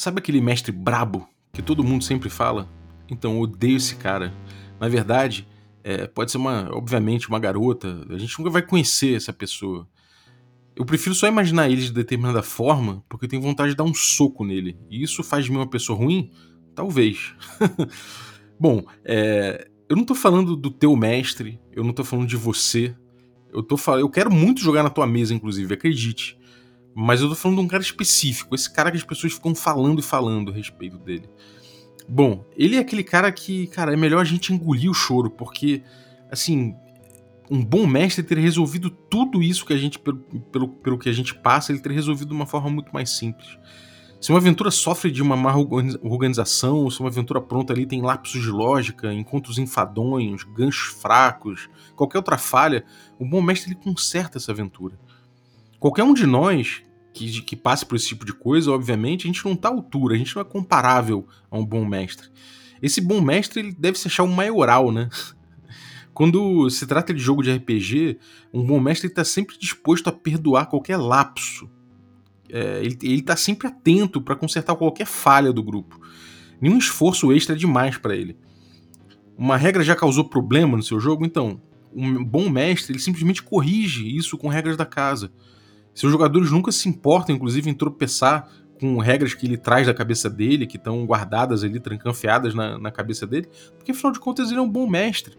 Sabe aquele mestre brabo que todo mundo sempre fala? Então, eu odeio esse cara. Na verdade, é, pode ser uma, obviamente, uma garota. A gente nunca vai conhecer essa pessoa. Eu prefiro só imaginar ele de determinada forma, porque eu tenho vontade de dar um soco nele. E isso faz de mim uma pessoa ruim? Talvez. Bom, é, eu não tô falando do teu mestre, eu não tô falando de você. Eu tô eu quero muito jogar na tua mesa, inclusive, acredite. Mas eu tô falando de um cara específico, esse cara que as pessoas ficam falando e falando a respeito dele. Bom, ele é aquele cara que, cara, é melhor a gente engolir o choro, porque, assim, um bom mestre teria resolvido tudo isso que a gente, pelo, pelo, pelo que a gente passa, ele teria resolvido de uma forma muito mais simples. Se uma aventura sofre de uma má organização, se uma aventura pronta ali tem lapsos de lógica, encontros enfadonhos, ganchos fracos, qualquer outra falha, o bom mestre ele conserta essa aventura. Qualquer um de nós que, que passe por esse tipo de coisa, obviamente, a gente não está à altura, a gente não é comparável a um bom mestre. Esse bom mestre ele deve se achar um maioral, né? Quando se trata de jogo de RPG, um bom mestre está sempre disposto a perdoar qualquer lapso. É, ele está sempre atento para consertar qualquer falha do grupo. Nenhum esforço extra é demais para ele. Uma regra já causou problema no seu jogo? Então, um bom mestre ele simplesmente corrige isso com regras da casa. Seus jogadores nunca se importam, inclusive, em tropeçar com regras que ele traz da cabeça dele, que estão guardadas ali, trancanfiadas na, na cabeça dele, porque afinal de contas ele é um bom mestre.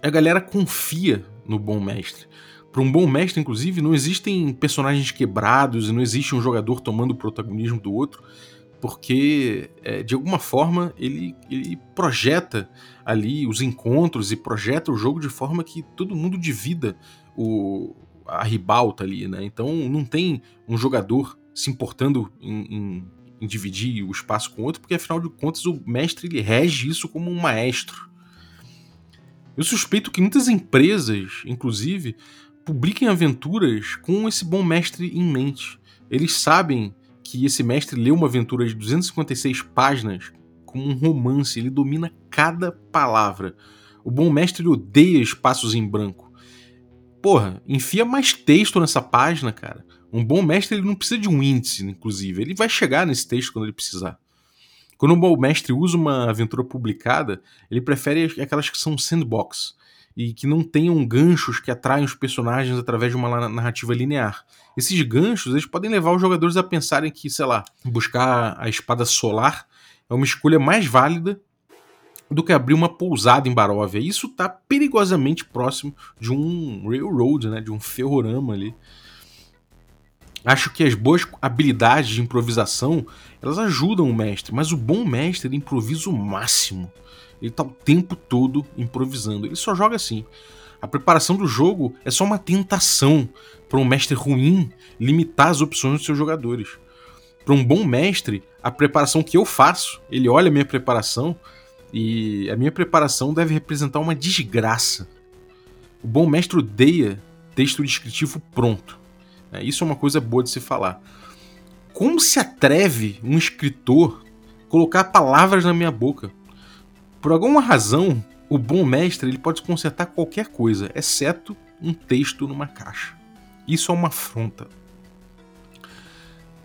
A galera confia no bom mestre. Para um bom mestre, inclusive, não existem personagens quebrados e não existe um jogador tomando o protagonismo do outro, porque é, de alguma forma ele, ele projeta ali os encontros e projeta o jogo de forma que todo mundo divida o, a ribalta ali, né? Então não tem um jogador se importando em, em, em, dividir o espaço com outro, porque afinal de contas o mestre ele rege isso como um maestro. Eu suspeito que muitas empresas, inclusive, publiquem aventuras com esse bom mestre em mente. Eles sabem que esse mestre leu uma aventura de 256 páginas como um romance, ele domina cada palavra. O bom mestre odeia espaços em branco porra, enfia mais texto nessa página, cara. Um bom mestre ele não precisa de um índice, inclusive. Ele vai chegar nesse texto quando ele precisar. Quando um bom mestre usa uma aventura publicada, ele prefere aquelas que são sandbox e que não tenham ganchos que atraem os personagens através de uma narrativa linear. Esses ganchos eles podem levar os jogadores a pensarem que, sei lá, buscar a espada solar é uma escolha mais válida do que abrir uma pousada em Baróvia. Isso está perigosamente próximo de um railroad, né, de um ferrorama ali. Acho que as boas habilidades de improvisação, elas ajudam o mestre, mas o bom mestre ele improvisa o máximo. Ele está o tempo todo improvisando. Ele só joga assim. A preparação do jogo é só uma tentação para um mestre ruim limitar as opções dos seus jogadores. Para um bom mestre, a preparação que eu faço, ele olha a minha preparação, e a minha preparação deve representar uma desgraça. O bom mestre odeia texto descritivo pronto. É, isso é uma coisa boa de se falar. Como se atreve um escritor colocar palavras na minha boca? Por alguma razão, o bom mestre ele pode consertar qualquer coisa, exceto um texto numa caixa. Isso é uma afronta.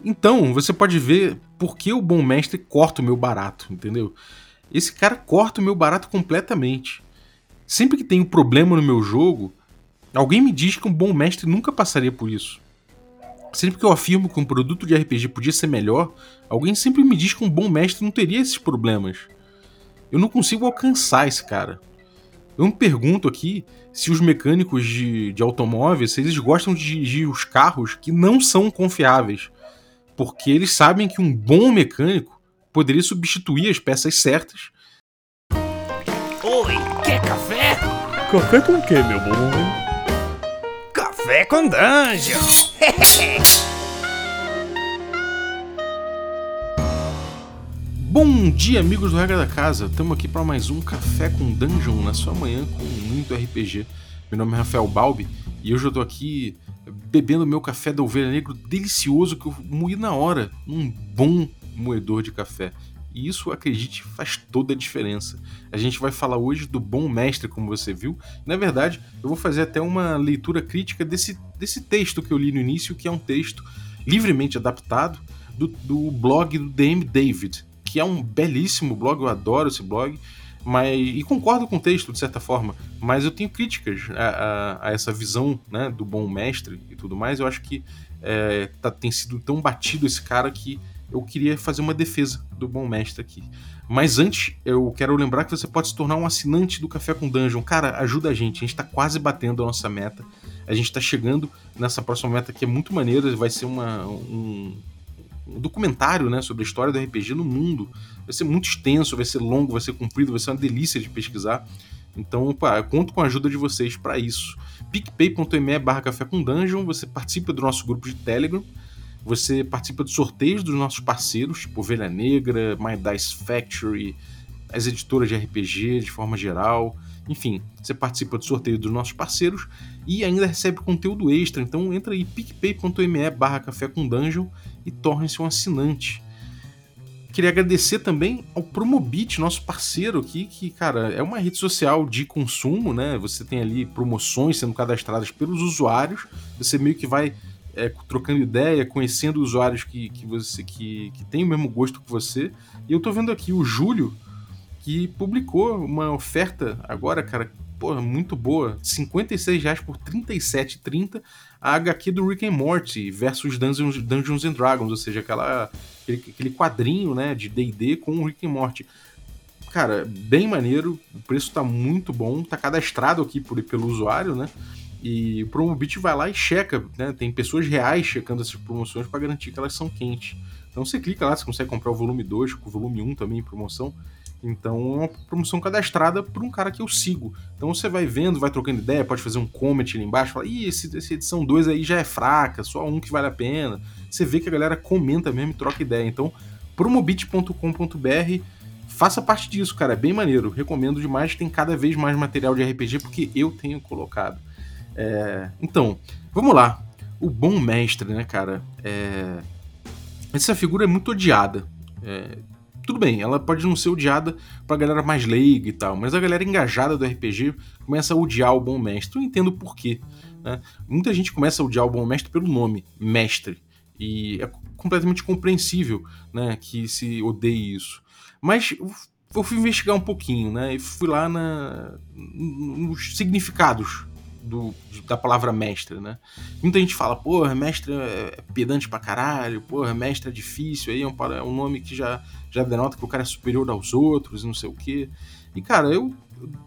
Então, você pode ver por que o bom mestre corta o meu barato, entendeu? Esse cara corta o meu barato completamente. Sempre que tem um problema no meu jogo, alguém me diz que um bom mestre nunca passaria por isso. Sempre que eu afirmo que um produto de RPG podia ser melhor, alguém sempre me diz que um bom mestre não teria esses problemas. Eu não consigo alcançar esse cara. Eu me pergunto aqui se os mecânicos de, de automóveis eles gostam de dirigir os carros que não são confiáveis. Porque eles sabem que um bom mecânico poderia substituir as peças certas. Oi, quer café? Café com o que, meu bom? Café com dungeon! Bom dia, amigos do Regra da Casa. Estamos aqui para mais um Café com Dungeon na sua manhã com muito RPG. Meu nome é Rafael Balbi e hoje eu estou aqui bebendo meu café da ovelha negro delicioso que eu moí na hora. Um bom moedor de café. E isso, acredite, faz toda a diferença. A gente vai falar hoje do bom mestre, como você viu. Na verdade, eu vou fazer até uma leitura crítica desse, desse texto que eu li no início, que é um texto livremente adaptado do, do blog do DM David, que é um belíssimo blog, eu adoro esse blog. Mas, e concordo com o texto, de certa forma, mas eu tenho críticas a, a, a essa visão né, do bom mestre e tudo mais. Eu acho que é, tá, tem sido tão batido esse cara que eu queria fazer uma defesa do bom mestre aqui. Mas antes, eu quero lembrar que você pode se tornar um assinante do Café com Dungeon. Cara, ajuda a gente, a gente tá quase batendo a nossa meta. A gente tá chegando nessa próxima meta que é muito maneira, vai ser uma, um, um documentário né, sobre a história do RPG no mundo. Vai ser muito extenso, vai ser longo, vai ser comprido, vai ser uma delícia de pesquisar. Então, pá, eu conto com a ajuda de vocês para isso. picpay.me barra café com dungeon, você participa do nosso grupo de Telegram, você participa de sorteios dos nossos parceiros, tipo Ovelha Negra, My Dice Factory, as editoras de RPG de forma geral. Enfim, você participa do sorteio dos nossos parceiros e ainda recebe conteúdo extra. Então entra aí picpay.me barra café com dungeon e torne-se um assinante. Queria agradecer também ao Promobit, nosso parceiro aqui, que, cara, é uma rede social de consumo, né? Você tem ali promoções sendo cadastradas pelos usuários, você meio que vai é, trocando ideia, conhecendo usuários que, que você que, que tem o mesmo gosto que você. E eu tô vendo aqui o Júlio, que publicou uma oferta agora, cara, porra, muito boa. 56 reais por 37,30 a HQ do Rick and Morty versus Dungeons, Dungeons and Dragons, ou seja, aquela, aquele, aquele quadrinho né, de D&D com o Rick and Morty. Cara, bem maneiro, o preço tá muito bom, tá cadastrado aqui por, pelo usuário, né? E o Promobit vai lá e checa, né? Tem pessoas reais checando essas promoções para garantir que elas são quentes. Então você clica lá, você consegue comprar o volume 2, com o volume 1 também em promoção. Então é uma promoção cadastrada por um cara que eu sigo. Então você vai vendo, vai trocando ideia, pode fazer um comment ali embaixo, fala, ih, esse, essa edição 2 aí já é fraca, só um que vale a pena. Você vê que a galera comenta mesmo e troca ideia. Então, promobit.com.br, faça parte disso, cara, é bem maneiro. Recomendo demais, tem cada vez mais material de RPG porque eu tenho colocado. É... Então, vamos lá. O bom mestre, né, cara? É... Essa figura é muito odiada. É, tudo bem, ela pode não ser odiada pra galera mais leiga e tal, mas a galera engajada do RPG começa a odiar o bom mestre. Eu entendo por quê. Né? Muita gente começa a odiar o bom mestre pelo nome, mestre. E é completamente compreensível né, que se odeie isso. Mas eu fui investigar um pouquinho, né? E fui lá na, nos significados do, da palavra mestre, né? Muita gente fala, porra, mestre é pedante pra caralho, porra, mestre é difícil, aí é um, é um nome que já, já denota que o cara é superior aos outros não sei o quê. E, cara, eu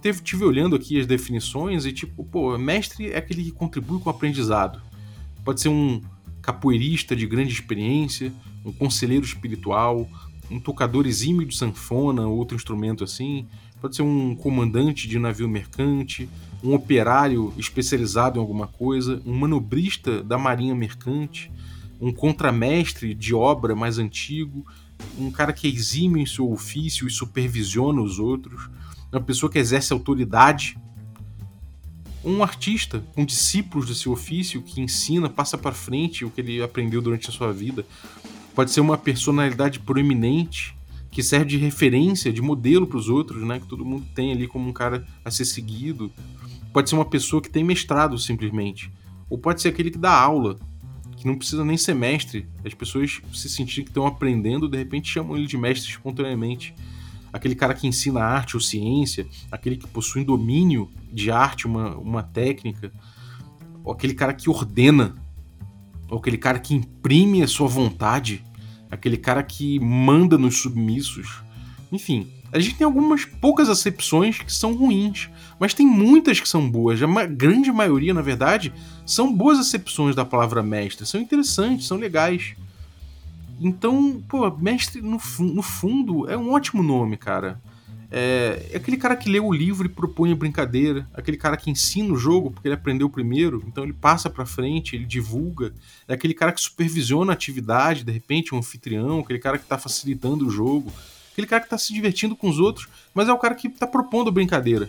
teve, tive olhando aqui as definições e, tipo, pô, mestre é aquele que contribui com o aprendizado. Pode ser um capoeirista de grande experiência, um conselheiro espiritual, um tocador exímio de sanfona, outro instrumento assim, pode ser um comandante de navio mercante, um operário especializado em alguma coisa, um manobrista da marinha mercante, um contramestre de obra mais antigo, um cara que exime em seu ofício e supervisiona os outros, uma pessoa que exerce autoridade, um artista, um discípulo do seu ofício que ensina, passa para frente o que ele aprendeu durante a sua vida. Pode ser uma personalidade proeminente que serve de referência, de modelo para os outros, né? Que todo mundo tem ali como um cara a ser seguido. Pode ser uma pessoa que tem mestrado simplesmente, ou pode ser aquele que dá aula, que não precisa nem ser mestre. As pessoas se sentirem que estão aprendendo, de repente chamam ele de mestre espontaneamente. Aquele cara que ensina arte ou ciência, aquele que possui domínio de arte, uma, uma técnica, ou aquele cara que ordena, ou aquele cara que imprime a sua vontade aquele cara que manda nos submissos. Enfim, a gente tem algumas poucas acepções que são ruins, mas tem muitas que são boas. A grande maioria, na verdade, são boas acepções da palavra mestre, são interessantes, são legais. Então, pô, mestre no, no fundo é um ótimo nome, cara. É, é, aquele cara que lê o livro e propõe a brincadeira, aquele cara que ensina o jogo porque ele aprendeu primeiro, então ele passa para frente, ele divulga. É aquele cara que supervisiona a atividade, de repente, um anfitrião, aquele cara que tá facilitando o jogo, aquele cara que tá se divertindo com os outros, mas é o cara que tá propondo brincadeira.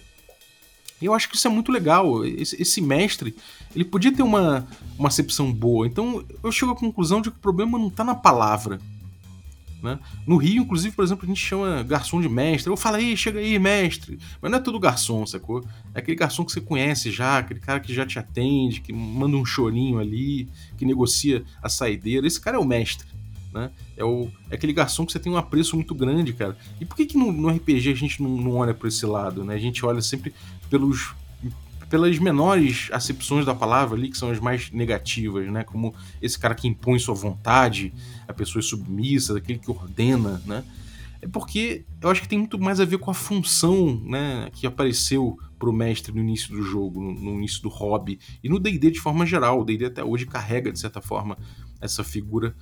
E eu acho que isso é muito legal. Esse, esse, mestre, ele podia ter uma, uma acepção boa. Então eu chego à conclusão de que o problema não tá na palavra. Né? No Rio, inclusive, por exemplo, a gente chama garçom de mestre. Eu falo aí, chega aí, mestre. Mas não é todo garçom, sacou? É aquele garçom que você conhece já, aquele cara que já te atende, que manda um chorinho ali, que negocia a saideira. Esse cara é o mestre. Né? É, o, é aquele garçom que você tem um apreço muito grande, cara. E por que, que no, no RPG a gente não, não olha por esse lado, né? A gente olha sempre pelos pelas menores acepções da palavra ali, que são as mais negativas, né? Como esse cara que impõe sua vontade, a pessoa submissa, aquele que ordena, né? É porque eu acho que tem muito mais a ver com a função, né, que apareceu pro mestre no início do jogo, no, no início do hobby e no D&D de forma geral. O D&D até hoje carrega de certa forma essa figura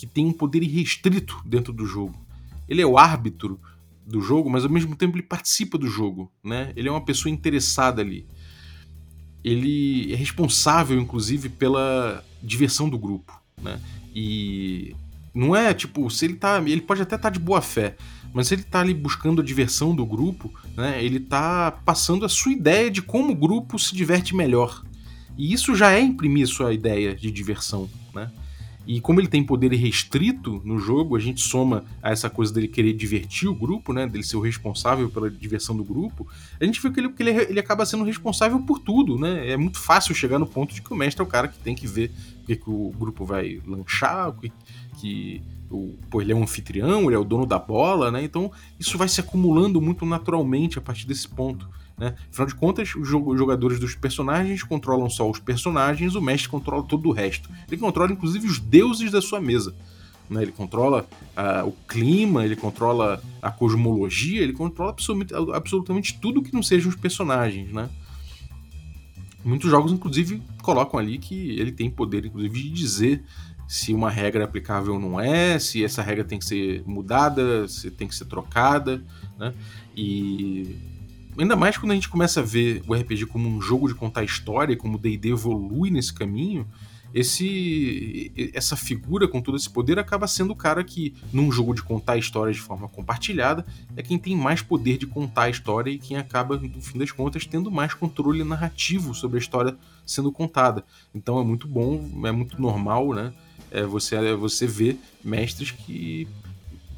que tem um poder irrestrito dentro do jogo. Ele é o árbitro do jogo, mas ao mesmo tempo ele participa do jogo, né? Ele é uma pessoa interessada ali ele é responsável, inclusive, pela diversão do grupo, né? E não é tipo, se ele tá. Ele pode até estar tá de boa fé, mas se ele tá ali buscando a diversão do grupo, né? Ele tá passando a sua ideia de como o grupo se diverte melhor. E isso já é imprimir sua ideia de diversão, né? E como ele tem poder restrito no jogo, a gente soma a essa coisa dele querer divertir o grupo, né? Dele ser o responsável pela diversão do grupo. A gente vê que ele, que ele, ele acaba sendo responsável por tudo, né? É muito fácil chegar no ponto de que o mestre é o cara que tem que ver o que, que o grupo vai lanchar, que, que o, pô, ele é um anfitrião, ele é o dono da bola, né? Então isso vai se acumulando muito naturalmente a partir desse ponto. Né? Afinal de contas, os jogadores dos personagens controlam só os personagens, o mestre controla todo o resto. Ele controla inclusive os deuses da sua mesa. Né? Ele controla uh, o clima, ele controla a cosmologia, ele controla absolutamente, absolutamente tudo que não sejam os personagens. Né? Muitos jogos, inclusive, colocam ali que ele tem poder, inclusive, de dizer se uma regra é aplicável ou não é, se essa regra tem que ser mudada, se tem que ser trocada, né? E ainda mais quando a gente começa a ver o RPG como um jogo de contar história, como o D&D evolui nesse caminho, esse essa figura com todo esse poder acaba sendo o cara que num jogo de contar histórias de forma compartilhada é quem tem mais poder de contar a história e quem acaba no fim das contas tendo mais controle narrativo sobre a história sendo contada. Então é muito bom, é muito normal, né? É você você vê mestres que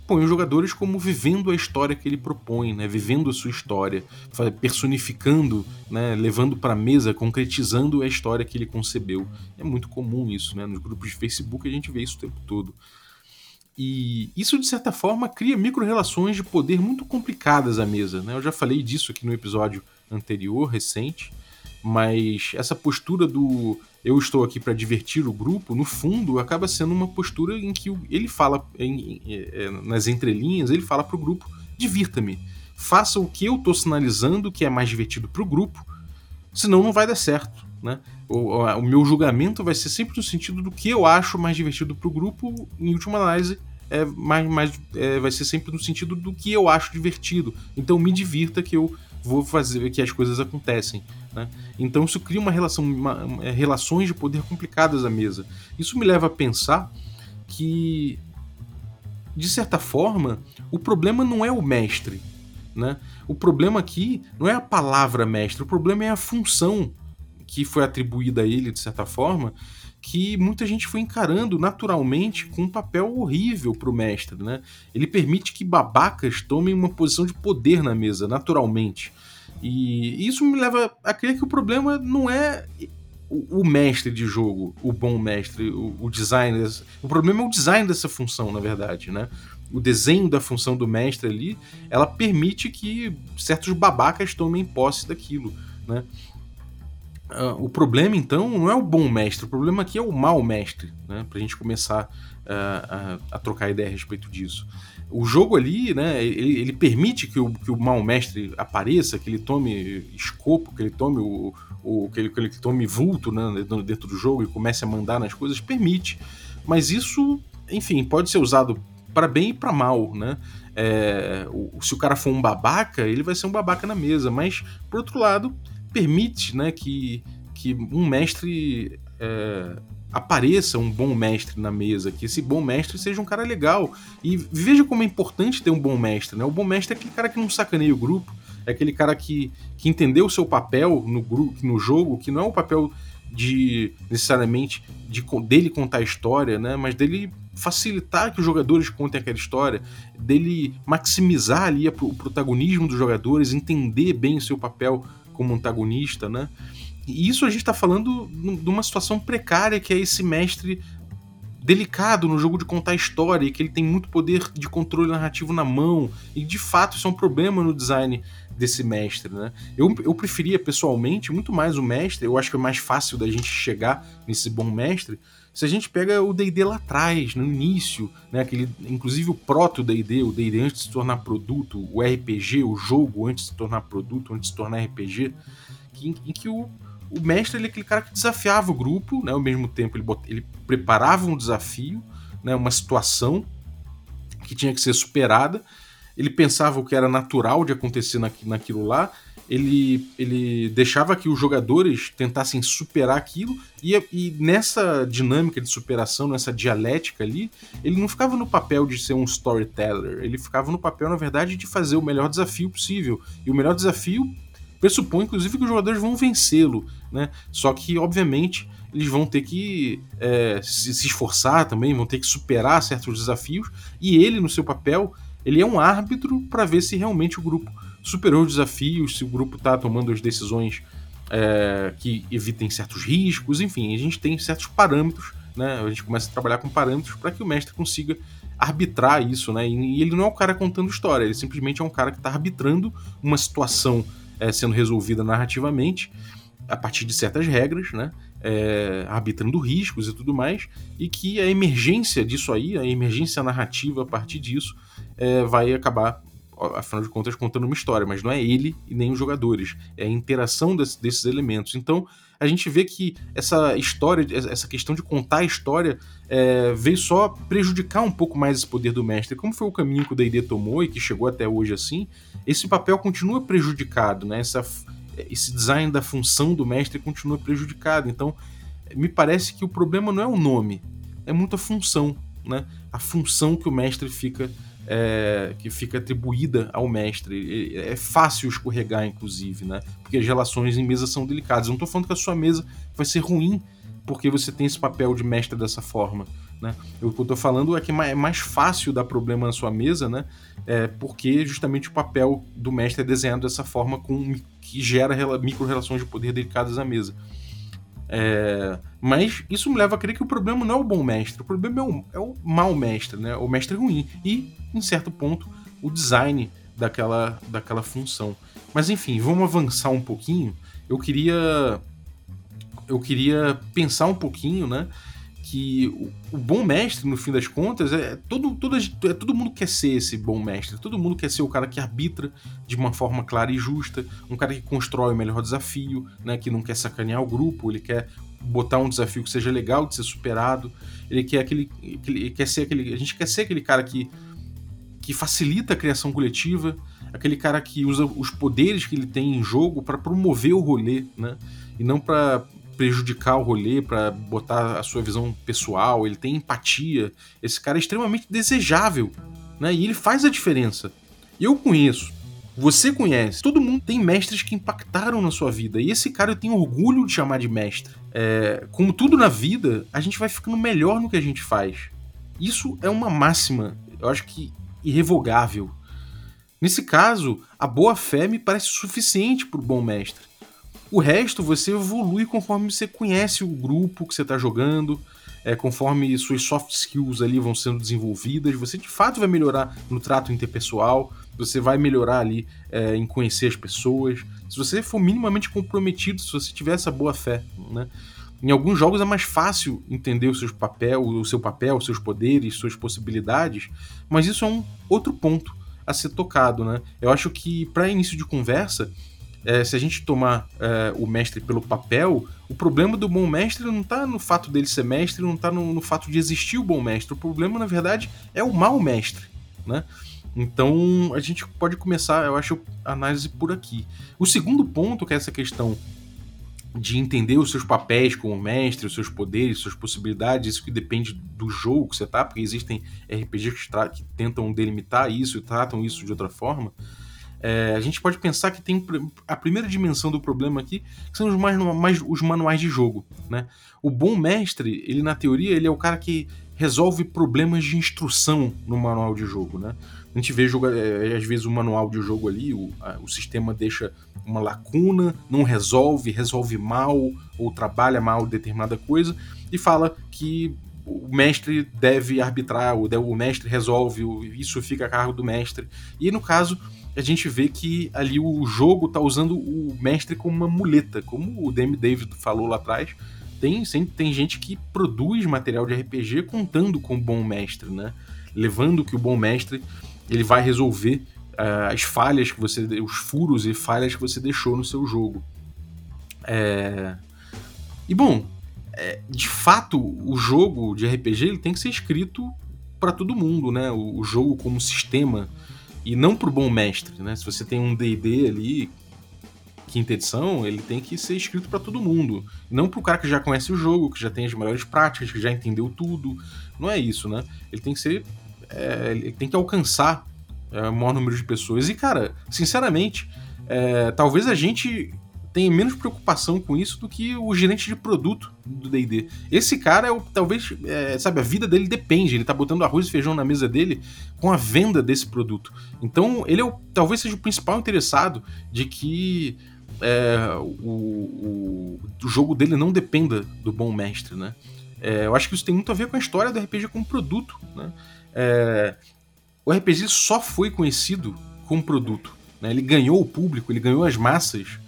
põe os jogadores como vivendo a história que ele propõe, né? vivendo a sua história, personificando, né? levando para a mesa, concretizando a história que ele concebeu. É muito comum isso, né? nos grupos de Facebook a gente vê isso o tempo todo. E isso, de certa forma, cria micro-relações de poder muito complicadas à mesa. Né? Eu já falei disso aqui no episódio anterior, recente, mas essa postura do eu estou aqui para divertir o grupo, no fundo, acaba sendo uma postura em que ele fala, em, em, é, nas entrelinhas, ele fala para o grupo: divirta-me, faça o que eu estou sinalizando que é mais divertido para o grupo, senão não vai dar certo. Né? O, o, meu julgamento vai ser sempre no sentido do que eu acho mais divertido para o grupo, em última análise, é mais, mais é, vai ser sempre no sentido do que eu acho divertido. Então me divirta que eu vou fazer que as coisas acontecem. Né? Então isso cria uma relação, uma, uma, é, relações de poder complicadas à mesa. Isso me leva a pensar que, de certa forma, o problema não é o mestre. Né? O problema aqui não é a palavra mestre, o problema é a função que foi atribuída a ele, de certa forma, que muita gente foi encarando naturalmente com um papel horrível para o mestre. Né? Ele permite que babacas tomem uma posição de poder na mesa, naturalmente. E isso me leva a crer que o problema não é o, mestre de jogo, o bom mestre, o, o design. Dessa, o problema é o design dessa função, na verdade, né? O desenho da função do mestre ali, ela permite que certos babacas tomem posse daquilo, né? Uh, o problema, então, não é o bom mestre, o problema aqui é o mau mestre, né? Pra gente começar uh, a, trocar ideia a respeito disso. O jogo ali, né, ele, ele permite que o, que o mau mestre apareça, que ele tome escopo, que ele tome o, o que, ele, que ele tome vulto né, dentro do jogo e comece a mandar nas coisas, permite. Mas isso, enfim, pode ser usado para bem e para mal, né? É, o, se o cara for um babaca, ele vai ser um babaca na mesa, mas por outro lado, permite né, que, que um mestre é, apareça um bom mestre na mesa, que esse bom mestre seja um cara legal. E veja como é importante ter um bom mestre. Né? O bom mestre é aquele cara que não sacaneia o grupo, é aquele cara que, que entendeu o seu papel no, grupo, no jogo, que não é o papel de necessariamente de, dele contar a história, né? mas dele facilitar que os jogadores contem aquela história, dele maximizar ali o protagonismo dos jogadores, entender bem o seu papel como antagonista, né? E isso a gente está falando de uma situação precária que é esse mestre delicado no jogo de contar história e que ele tem muito poder de controle narrativo na mão. E de fato isso é um problema no design desse mestre, né? Eu, eu preferia pessoalmente muito mais o mestre, eu acho que é mais fácil da gente chegar nesse bom mestre. Se a gente pega o D&D lá atrás, no início, né, aquele, inclusive o proto D&D, o D&D antes de se tornar produto, o RPG, o jogo antes de se tornar produto, antes de se tornar RPG, que, em, que o, o mestre ele é aquele cara que desafiava o grupo, né, ao mesmo tempo ele, bot, ele preparava um desafio, né, uma situação que tinha que ser superada, ele pensava o que era natural de acontecer naquilo lá, ele, ele deixava que os jogadores tentassem superar aquilo, e, e nessa dinâmica de superação, nessa dialética ali, ele não ficava no papel de ser um storyteller, ele ficava no papel, na verdade, de fazer o melhor desafio possível. E o melhor desafio pressupõe, inclusive, que os jogadores vão vencê-lo, né? Só que, obviamente, eles vão ter que é, se, se esforçar também, vão ter que superar certos desafios, e ele, no seu papel, ele é um árbitro para ver se realmente o grupo superou os desafios, se o grupo está tomando as decisões é, que evitem certos riscos, enfim, a gente tem certos parâmetros, né? A gente começa a trabalhar com parâmetros para que o mestre consiga arbitrar isso, né? E, ele não é o cara contando história, ele simplesmente é um cara que está arbitrando uma situação é, sendo resolvida narrativamente a partir de certas regras, né? É, arbitrando riscos e tudo mais, e que a emergência disso aí, a emergência narrativa a partir disso, é, vai acabar, afinal de contas, contando uma história, mas não é ele e nem os jogadores, é a interação desse, desses elementos. Então a gente vê que essa história, essa questão de contar a história, é, veio só prejudicar um pouco mais esse poder do mestre. Como foi o caminho que o D&D tomou e que chegou até hoje assim, esse papel continua prejudicado, né? Essa, esse design da função do mestre continua prejudicado. Então, me parece que o problema não é o nome, é muito a função, né? A função que o mestre fica é, que fica atribuída ao mestre. É fácil escorregar, inclusive, né? Porque as relações em mesa são delicadas. Eu não estou falando que a sua mesa vai ser ruim porque você tem esse papel de mestre dessa forma. Né? O que eu estou falando é que é mais fácil dar problema na sua mesa, né? É porque justamente o papel do mestre é desenhado dessa forma com, que gera micro-relações de poder delicadas à mesa. É, mas isso me leva a crer que o problema não é o bom mestre, o problema é o, é o mau mestre, né? o mestre ruim. E, em certo ponto, o design daquela, daquela função. Mas enfim, vamos avançar um pouquinho. Eu queria. Eu queria pensar um pouquinho, né? que o, bom mestre, no fim das contas, é todo, todo, é, todo mundo quer ser esse bom mestre. Todo mundo quer ser o cara que arbitra de uma forma clara e justa, um cara que constrói o melhor desafio, né, que não quer sacanear o grupo, ele quer botar um desafio que seja legal de ser superado. Ele quer aquele, aquele quer ser aquele, a gente quer ser aquele cara que que facilita a criação coletiva, aquele cara que usa os poderes que ele tem em jogo para promover o rolê, né? E não para prejudicar o rolê, para botar a sua visão pessoal, ele tem empatia. Esse cara é extremamente desejável, né? E ele faz a diferença. Eu conheço, você conhece, todo mundo tem mestres que impactaram na sua vida. E esse cara eu tenho orgulho de chamar de mestre. É, como tudo na vida, a gente vai ficando melhor no que a gente faz. Isso é uma máxima, eu acho que irrevogável. Nesse caso, a boa fé me parece suficiente para o bom mestre. O resto você evolui conforme você conhece o grupo que você está jogando, é, conforme suas soft skills ali vão sendo desenvolvidas, você de fato vai melhorar no trato interpessoal, você vai melhorar ali é, em conhecer as pessoas. Se você for minimamente comprometido, se você tiver essa boa fé, né? Em alguns jogos é mais fácil entender o seu papel, o seu papel, seus poderes, suas possibilidades, mas isso é um outro ponto a ser tocado, né? Eu acho que para início de conversa, é, se a gente tomar é, o mestre pelo papel, o problema do bom mestre não está no fato dele ser mestre, não está no, no, fato de existir o bom mestre. O problema, na verdade, é o mau mestre, né? Então a gente pode começar, eu acho, a análise por aqui. O segundo ponto, que é essa questão de entender os seus papéis como mestre, os seus poderes, suas possibilidades, isso que depende do jogo que você tá, porque existem RPGs que, que tentam delimitar isso e tratam isso de outra forma. É, a gente pode pensar que tem a primeira dimensão do problema aqui, que são os, mais, mais, os manuais de jogo. Né? O bom mestre, ele na teoria, ele é o cara que resolve problemas de instrução no manual de jogo. Né? A gente vê, jogo, é, às vezes, o manual de jogo ali, o, a, o sistema deixa uma lacuna, não resolve, resolve mal, ou trabalha mal determinada coisa, e fala que o mestre deve arbitrar, o, o mestre resolve, isso fica a cargo do mestre. E no caso, a gente vê que ali o jogo tá usando o mestre como uma muleta, como o Demi David falou lá atrás. Tem, tem gente que produz material de RPG contando com o bom mestre, né? Levando que o bom mestre ele vai resolver uh, as falhas que você. os furos e falhas que você deixou no seu jogo. É... E bom, é, de fato, o jogo de RPG ele tem que ser escrito para todo mundo, né? O, o, jogo como sistema e não pro bom mestre, né? Se você tem um D&D ali, quinta edição, ele tem que ser escrito para todo mundo, não pro cara que já conhece o jogo, que já tem as melhores práticas, que já entendeu tudo. Não é isso, né? Ele tem que ser, é, ele tem que alcançar é, o maior número de pessoas. E cara, sinceramente, é, talvez a gente tem menos preocupação com isso do que o gerente de produto do D&D. Esse cara é o, talvez, é, sabe, a vida dele depende, ele tá botando arroz e feijão na mesa dele com a venda desse produto. Então, ele é o, talvez seja o principal interessado de que é, o, o, o, jogo dele não dependa do bom mestre, né? É, eu acho que isso tem muito a ver com a história do RPG como produto, né? É, o RPG só foi conhecido como produto. Né? Ele ganhou o público, ele ganhou as massas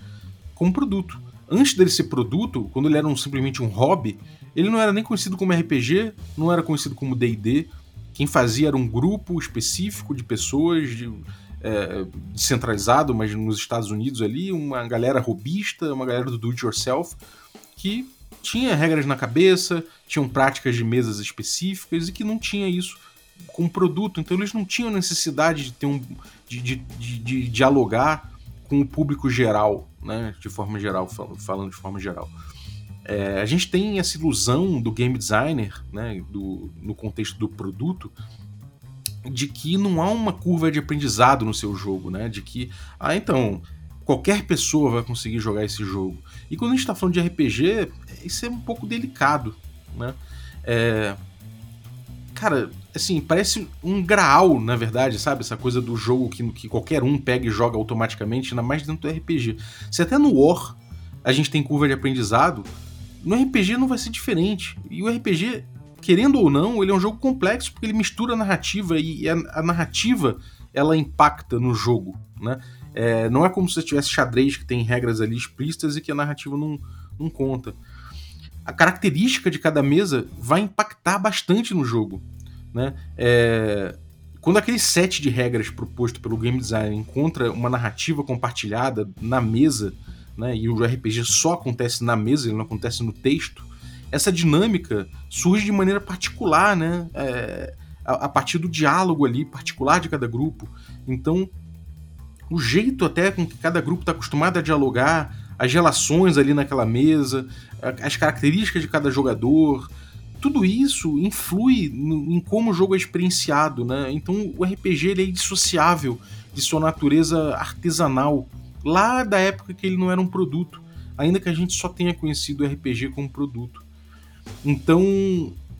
como produto. Antes dele ser produto, quando ele era um, simplesmente um hobby, ele não era nem conhecido como RPG, não era conhecido como D&D. Quem fazia era um grupo específico de pessoas, de, é, descentralizado, mas nos Estados Unidos ali, uma galera robista, uma galera do do-it-yourself, que tinha regras na cabeça, tinham práticas de mesas específicas e que não tinha isso como produto. Então eles não tinham necessidade de ter um. de, de, de, de dialogar com o público geral, né? De forma geral, falando de forma geral. É, a gente tem essa ilusão do game designer, né? Do, no contexto do produto, de que não há uma curva de aprendizado no seu jogo, né? De que, ah, então, qualquer pessoa vai conseguir jogar esse jogo. E quando a gente está falando de RPG, isso é um pouco delicado, né? É, cara, assim, parece um graal, na verdade, sabe? Essa coisa do jogo que, que qualquer um pega e joga automaticamente, ainda mais dentro do RPG. Se até no War a gente tem curva de aprendizado, no RPG não vai ser diferente. E o RPG, querendo ou não, ele é um jogo complexo porque ele mistura a narrativa e a, a narrativa ela impacta no jogo, né? É, não é como se você tivesse xadrez que tem regras ali explícitas e que a narrativa não, não conta. A característica de cada mesa vai impactar bastante no jogo. Né? É, quando aquele set de regras proposto pelo game design encontra uma narrativa compartilhada na mesa, né, e o RPG só acontece na mesa, ele não acontece no texto, essa dinâmica surge de maneira particular, né, é, a, a, partir do diálogo ali particular de cada grupo. Então, o jeito até com que cada grupo está acostumado a dialogar, as relações ali naquela mesa, as características de cada jogador, tudo isso influi no, em como o jogo é experienciado, né? Então o RPG ele é indissociável de sua natureza artesanal, lá da época que ele não era um produto, ainda que a gente só tenha conhecido o RPG como produto. Então,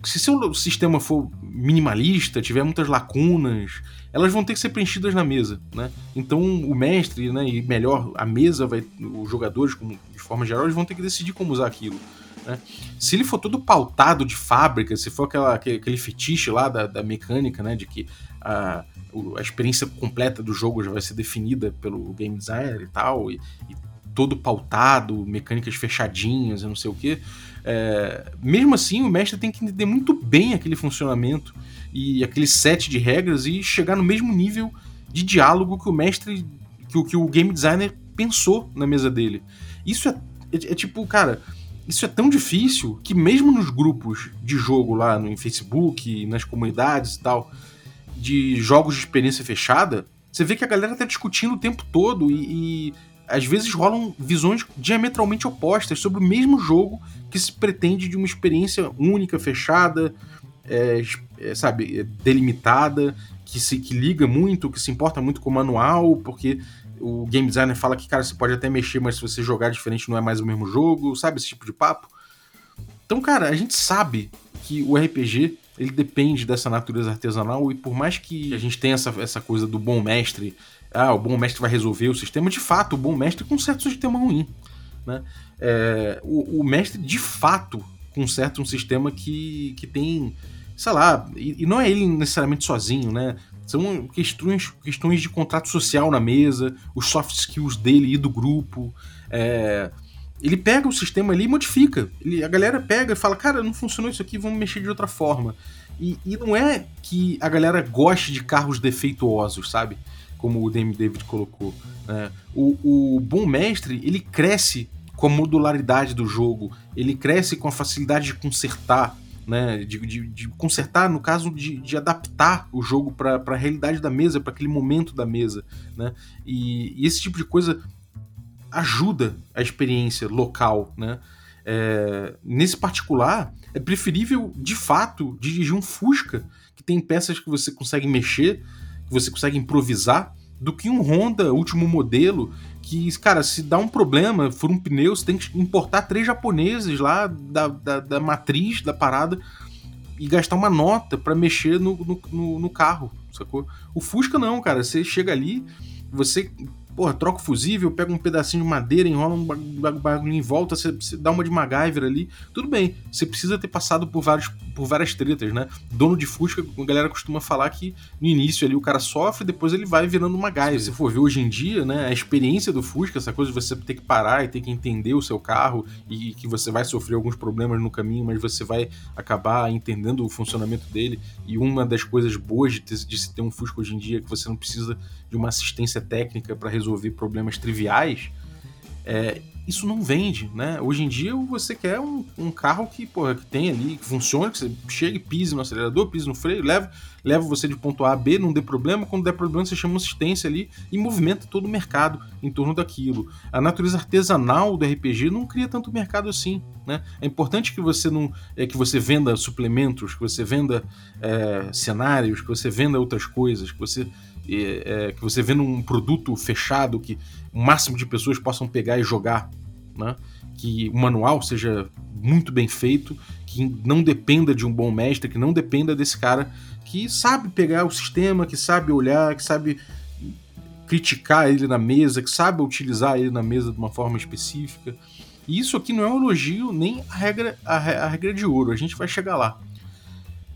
se seu sistema for minimalista, tiver muitas lacunas, elas vão ter que ser preenchidas na mesa, né? Então o mestre, né, e melhor a mesa, vai, os jogadores, de forma geral, eles vão ter que decidir como usar aquilo. Né? Se ele for todo pautado de fábrica, se for aquela, aquele fetiche lá da, da mecânica, né, de que a, a experiência completa do jogo já vai ser definida pelo game designer e tal, e, e todo pautado, mecânicas fechadinhas e não sei o que, é, mesmo assim o mestre tem que entender muito bem aquele funcionamento e aquele set de regras e chegar no mesmo nível de diálogo que o mestre, que que o game designer pensou na mesa dele. Isso é, é, é tipo, cara, isso é tão difícil que mesmo nos grupos de jogo lá no Facebook, nas comunidades e tal, de jogos de experiência fechada, você vê que a galera tá discutindo o tempo todo e, e às vezes rolam visões diametralmente opostas sobre o mesmo jogo que se pretende de uma experiência única, fechada, é, é, sabe, delimitada, que se que liga muito, que se importa muito com o manual, porque o game designer fala que, cara, você pode até mexer, mas se você jogar diferente não é mais o mesmo jogo, sabe? Esse tipo de papo. Então, cara, a gente sabe que o RPG ele depende dessa natureza artesanal e por mais que a gente tenha essa, essa coisa do bom mestre, ah, o bom mestre vai resolver o sistema, de fato, o bom mestre conserta o sistema ruim. Né? É, o, o mestre, de fato, conserta um sistema que, que tem, sei lá, e, e não é ele necessariamente sozinho, né? São questões, questões de contrato social na mesa, os soft skills dele e do grupo. É, ele pega o sistema ali e modifica. Ele, a galera pega e fala, cara, não funcionou isso aqui, vamos mexer de outra forma. E, e não é que a galera goste de carros defeituosos, sabe? Como o Dame David colocou. Né? O, o bom mestre, ele cresce com a modularidade do jogo, ele cresce com a facilidade de consertar, né? De, de, de consertar, no caso, de, de adaptar o jogo para a realidade da mesa, para aquele momento da mesa, né? E, e, esse tipo de coisa ajuda a experiência local, né? É, nesse particular, é preferível, de fato, dirigir um Fusca, que tem peças que você consegue mexer, que você consegue improvisar, do que um Honda último modelo, que, cara, se dá um problema, for um pneu, você tem que importar três japoneses lá da, da, da matriz da parada e gastar uma nota para mexer no, no, no, no carro, sacou? O Fusca não, cara, você chega ali, você porra, troca o fusível, pega um pedacinho de madeira, enrola um bagulho em volta, você, você, dá uma de MacGyver ali, tudo bem. Você precisa ter passado por, vários, por várias tretas, né? Dono de Fusca, a galera costuma falar que no início ali o cara sofre, depois ele vai virando uma MacGyver. Se você for ver hoje em dia, né, a experiência do Fusca, essa coisa de você ter que parar e ter que entender o seu carro e que você vai sofrer alguns problemas no caminho, mas você vai acabar entendendo o funcionamento dele. E uma das coisas boas de, ter, de se ter um Fusca hoje em dia é que você não precisa de uma assistência técnica para resolver problemas triviais, é, isso não vende, né? Hoje em dia você quer um, um carro que, porra, que tem ali, que funcione, que você chegue, pise no acelerador, pise no freio, leva, leva você de ponto A a B, não dê problema, quando der problema você chama assistência ali e movimenta todo o mercado em torno daquilo. A natureza artesanal do RPG não cria tanto mercado assim, né? É importante que você não, é, que você venda suplementos, que você venda é, cenários, que você venda outras coisas, que você é, que você vê num produto fechado que o máximo de pessoas possam pegar e jogar, né? que o manual seja muito bem feito, que não dependa de um bom mestre, que não dependa desse cara que sabe pegar o sistema, que sabe olhar, que sabe criticar ele na mesa, que sabe utilizar ele na mesa de uma forma específica. E isso aqui não é um elogio nem a regra, a, a regra de ouro, a gente vai chegar lá.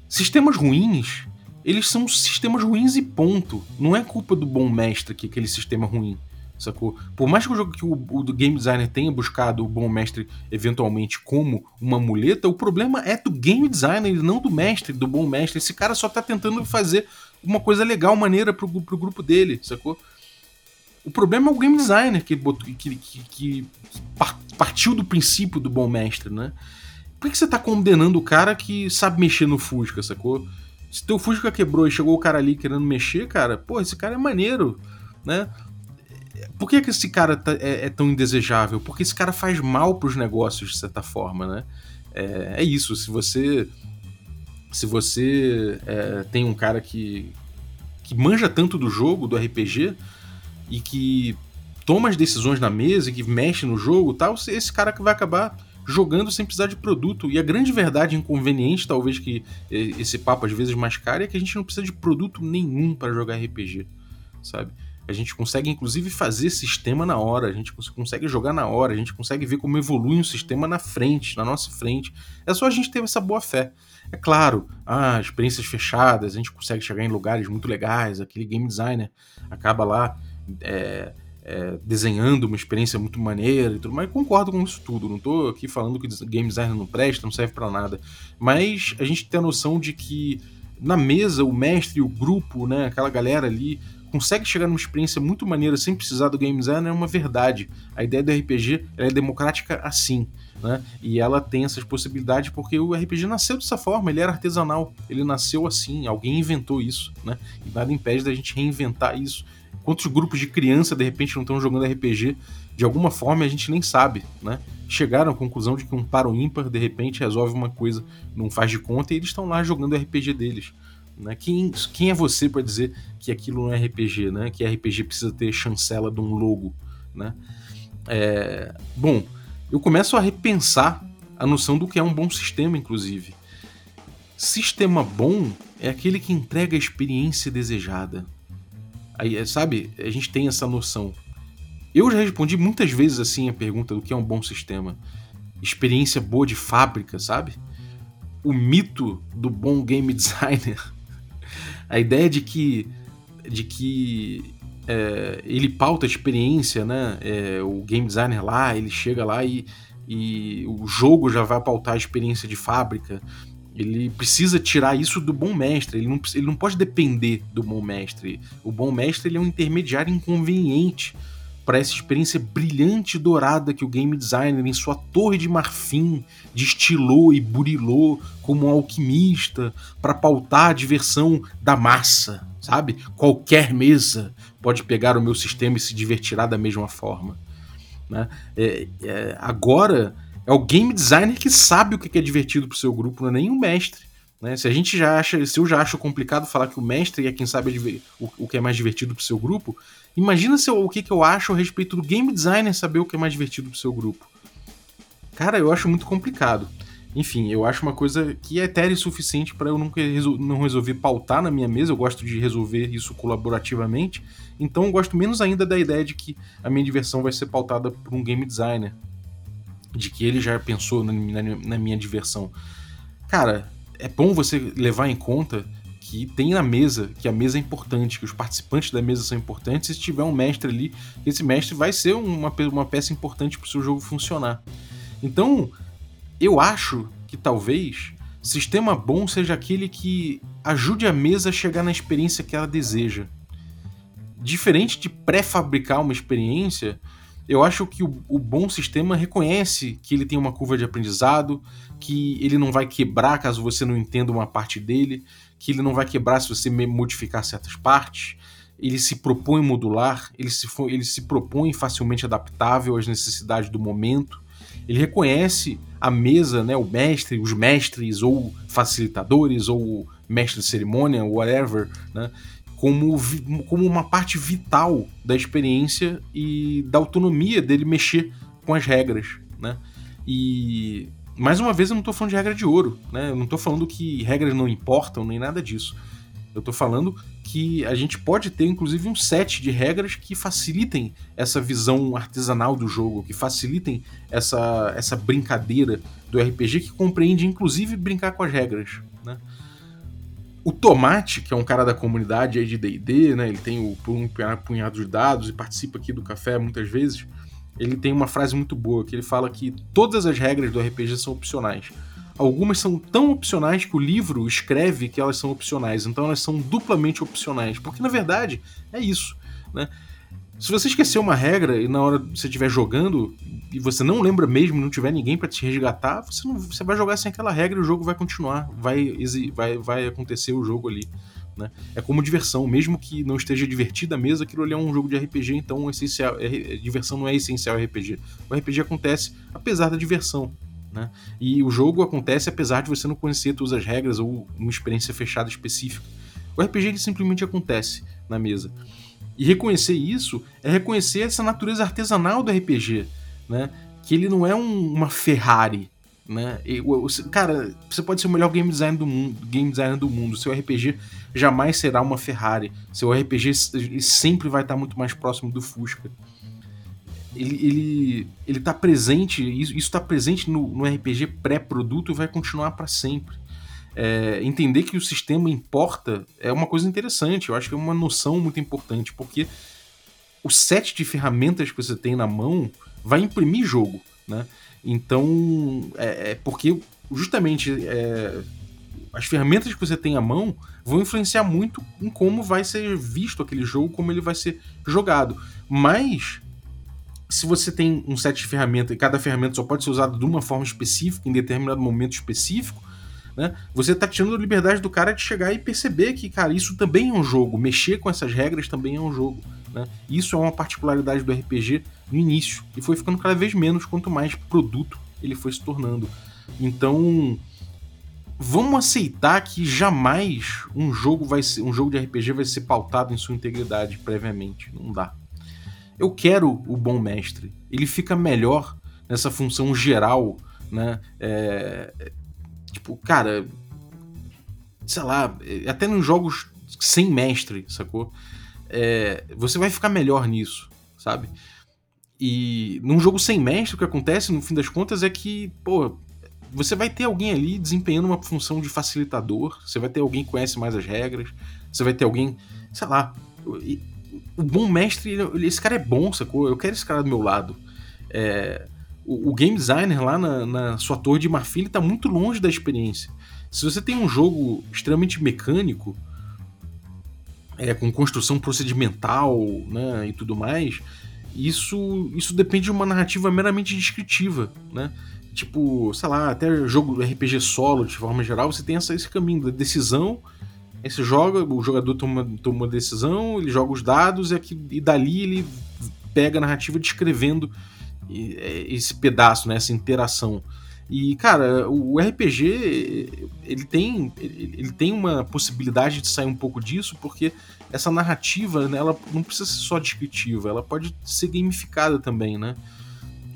Sistemas ruins eles são sistemas ruins e ponto. Não é culpa do bom mestre que aquele sistema é ruim. Sacou? Por mais que o jogo que o, o game designer tenha buscado o bom mestre eventualmente como uma muleta, o problema é do game designer, não do mestre, do bom mestre. Esse cara só tá tentando fazer uma coisa legal, maneira pro, pro grupo dele, sacou? O problema é o game designer que, que, que, que partiu do princípio do bom mestre, né? Por que você tá condenando o cara que sabe mexer no Fusca, sacou? Se teu Fusca quebrou e chegou o cara ali querendo mexer, cara, pô, esse cara é maneiro, né? Por que, que esse cara tá, é, é, tão indesejável? Porque esse cara faz mal pros negócios, de certa forma, né? É, é isso, se você. Se você é, tem um cara que, que manja tanto do jogo, do RPG, e que toma as decisões na mesa, e que mexe no jogo tal, esse cara que vai acabar jogando sem precisar de produto. E a grande verdade inconveniente, talvez que esse papo às vezes mais caro, é que a gente não precisa de produto nenhum para jogar RPG, sabe? A gente consegue, inclusive, fazer sistema na hora, a gente consegue jogar na hora, a gente consegue ver como evolui um sistema na frente, na nossa frente. É só a gente ter essa boa fé. É claro, ah, experiências fechadas, a gente consegue chegar em lugares muito legais, aquele game designer acaba lá é, é, desenhando uma experiência muito maneira e tudo mais. Concordo com isso tudo. Não tô aqui falando que game design não presta, não serve para nada. Mas a gente tem a noção de que na mesa o mestre, o grupo, né, aquela galera ali consegue chegar numa experiência muito maneira sem precisar do game design é uma verdade. A ideia do RPG é democrática assim. Né? E ela tem essas possibilidades porque o RPG nasceu dessa forma, ele era artesanal, ele nasceu assim, alguém inventou isso, né? E nada impede da gente reinventar isso Quantos grupos de criança de repente não estão jogando RPG de alguma forma a gente nem sabe, né? Chegaram à conclusão de que um par ou ímpar de repente resolve uma coisa, não faz de conta e eles estão lá jogando RPG deles. Né? Quem, quem é você para dizer que aquilo não é RPG, né? Que RPG precisa ter chancela de um logo, né? É, bom, eu começo a repensar a noção do que é um bom sistema, inclusive. Sistema bom é aquele que entrega a experiência desejada. Aí, é, sabe, a gente tem essa noção. Eu já respondi muitas vezes assim a pergunta do que é um bom sistema. experiência boa de fábrica, sabe? O mito do bom game designer. A ideia de que, de que é, ele pauta a experiência, né? É, o game designer lá, ele chega lá e, e o jogo já vai pautar a experiência de fábrica. Ele precisa tirar isso do bom mestre. Ele não, ele não pode depender do bom mestre. O bom mestre ele é um intermediário inconveniente para essa experiência brilhante e dourada que o game designer, em sua torre de marfim, destilou e burilou como um alquimista para pautar a diversão da massa, sabe? Qualquer mesa pode pegar o meu sistema e se divertirá da mesma forma. Né? É, é, agora é o game designer que sabe o que é divertido para o seu grupo, não é o mestre. Né? Se a gente já acha, se eu já acho complicado falar que o mestre é quem sabe o, o que é mais divertido para o seu grupo, imagina se eu, o que, que eu acho a respeito do game designer saber o que é mais divertido para o seu grupo. Cara, eu acho muito complicado. Enfim, eu acho uma coisa que é etérea suficiente para eu nunca resol não resolver pautar na minha mesa. Eu gosto de resolver isso colaborativamente. Então eu gosto menos ainda da ideia de que a minha diversão vai ser pautada por um game designer. De que ele já pensou na, na, na minha diversão. Cara, é bom você levar em conta que tem na mesa, que a mesa é importante, que os participantes da mesa são importantes, e se tiver um mestre ali, esse mestre vai ser uma, uma peça importante para o seu jogo funcionar. Então, eu acho que talvez sistema bom seja aquele que ajude a mesa a chegar na experiência que ela deseja. Diferente de pré-fabricar uma experiência, eu acho que o, o, bom sistema reconhece que ele tem uma curva de aprendizado, que ele não vai quebrar caso você não entenda uma parte dele, que ele não vai quebrar se você modificar certas partes. Ele se propõe modular, ele se, ele se propõe facilmente adaptável às necessidades do momento. Ele reconhece a mesa, né, o mestre, os mestres ou facilitadores ou mestre de cerimônia, whatever, né, como, como uma parte vital da experiência e da autonomia dele mexer com as regras, né? E mais uma vez eu não estou falando de regra de ouro, né? Eu não estou falando que regras não importam nem nada disso. Eu estou falando que a gente pode ter inclusive um set de regras que facilitem essa visão artesanal do jogo, que facilitem essa, essa brincadeira do RPG que compreende inclusive brincar com as regras? O Tomate, que é um cara da comunidade aí de D&D, né? Ele tem o um punhado de dados e participa aqui do café muitas vezes. Ele tem uma frase muito boa que ele fala que todas as regras do RPG são opcionais. Algumas são tão opcionais que o livro escreve que elas são opcionais, então elas são duplamente opcionais, porque na verdade é isso, né? Se você esquecer uma regra e na hora que você estiver jogando e você não lembra mesmo, não tiver ninguém para te resgatar, você, não, você vai jogar sem aquela regra e o jogo vai continuar, vai, vai, vai acontecer o jogo ali. Né? É como diversão, mesmo que não esteja divertida a mesa, aquilo ali é um jogo de RPG, então essencial, é, é, diversão não é essencial RPG. O RPG acontece apesar da diversão. Né? E o jogo acontece apesar de você não conhecer todas as regras ou uma experiência fechada específica. O RPG simplesmente acontece na mesa. E reconhecer isso é reconhecer essa natureza artesanal do RPG, né? Que ele não é um, uma Ferrari, né? E, cara, você pode ser o melhor game designer do mundo, game designer do mundo. Seu RPG jamais será uma Ferrari. Seu RPG sempre vai estar muito mais próximo do Fusca. Ele, ele, ele tá presente, isso está presente no, no RPG pré-produto e vai continuar para sempre é, entender que o sistema importa é uma coisa interessante. Eu acho que é uma noção muito importante, porque o set de ferramentas que você tem na mão vai imprimir jogo, né? Então, é, é porque justamente é, as ferramentas que você tem à mão vão influenciar muito em como vai ser visto aquele jogo, como ele vai ser jogado. Mas se você tem um set de ferramentas e cada ferramenta só pode ser usada de uma forma específica em determinado momento específico, né? Você tá tirando a liberdade do cara de chegar e perceber que, cara, isso também é um jogo, mexer com essas regras também é um jogo. Né? Isso é uma particularidade do RPG no início e foi ficando cada vez menos quanto mais produto ele foi se tornando. Então, vamos aceitar que jamais um jogo vai ser, um jogo de RPG vai ser pautado em sua integridade previamente, não dá. Eu quero o bom mestre. Ele fica melhor nessa função geral, né? É, Tipo, cara, sei lá, até nos jogos sem mestre, sacou? É, você vai ficar melhor nisso, sabe? E num jogo sem mestre, o que acontece, no fim das contas, é que, pô, você vai ter alguém ali desempenhando uma função de facilitador, você vai ter alguém que conhece mais as regras, você vai ter alguém, sei lá. O bom mestre, esse cara é bom, sacou? Eu quero esse cara do meu lado. É, o, o, game designer lá na, na sua torre de marfim está muito longe da experiência. Se você tem um jogo extremamente mecânico, é, com construção procedimental né, e tudo mais, isso, isso depende de uma narrativa meramente descritiva, né? Tipo, sei lá, até jogo RPG solo, de forma geral, você tem essa, esse caminho da decisão, aí você joga, o jogador toma, toma uma decisão, ele joga os dados e, aqui, e dali ele pega a narrativa descrevendo esse pedaço, né, essa interação. E, cara, o RPG, ele tem, ele tem uma possibilidade de sair um pouco disso, porque essa narrativa, né, ela não precisa ser só descritiva, ela pode ser gamificada também, né?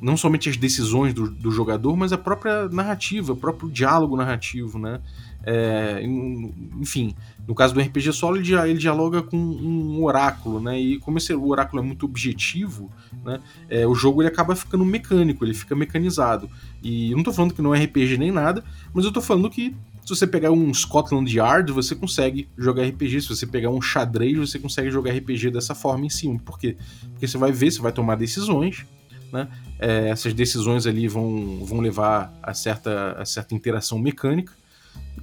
Não somente as decisões do, do jogador, mas a própria narrativa, o próprio diálogo narrativo, né? É, enfim, no caso do RPG solo, ele, ele, dialoga com um oráculo, né? E como esse o oráculo é muito objetivo, né? É, o jogo ele acaba ficando mecânico, ele fica mecanizado. E eu não tô falando que não é RPG nem nada, mas eu tô falando que se você pegar um Scotland Yard, você consegue jogar RPG. Se você pegar um xadrez, você consegue jogar RPG dessa forma em cima. Por quê? Porque você vai ver, você vai tomar decisões, né? É, essas decisões ali vão, vão levar a certa, a certa interação mecânica.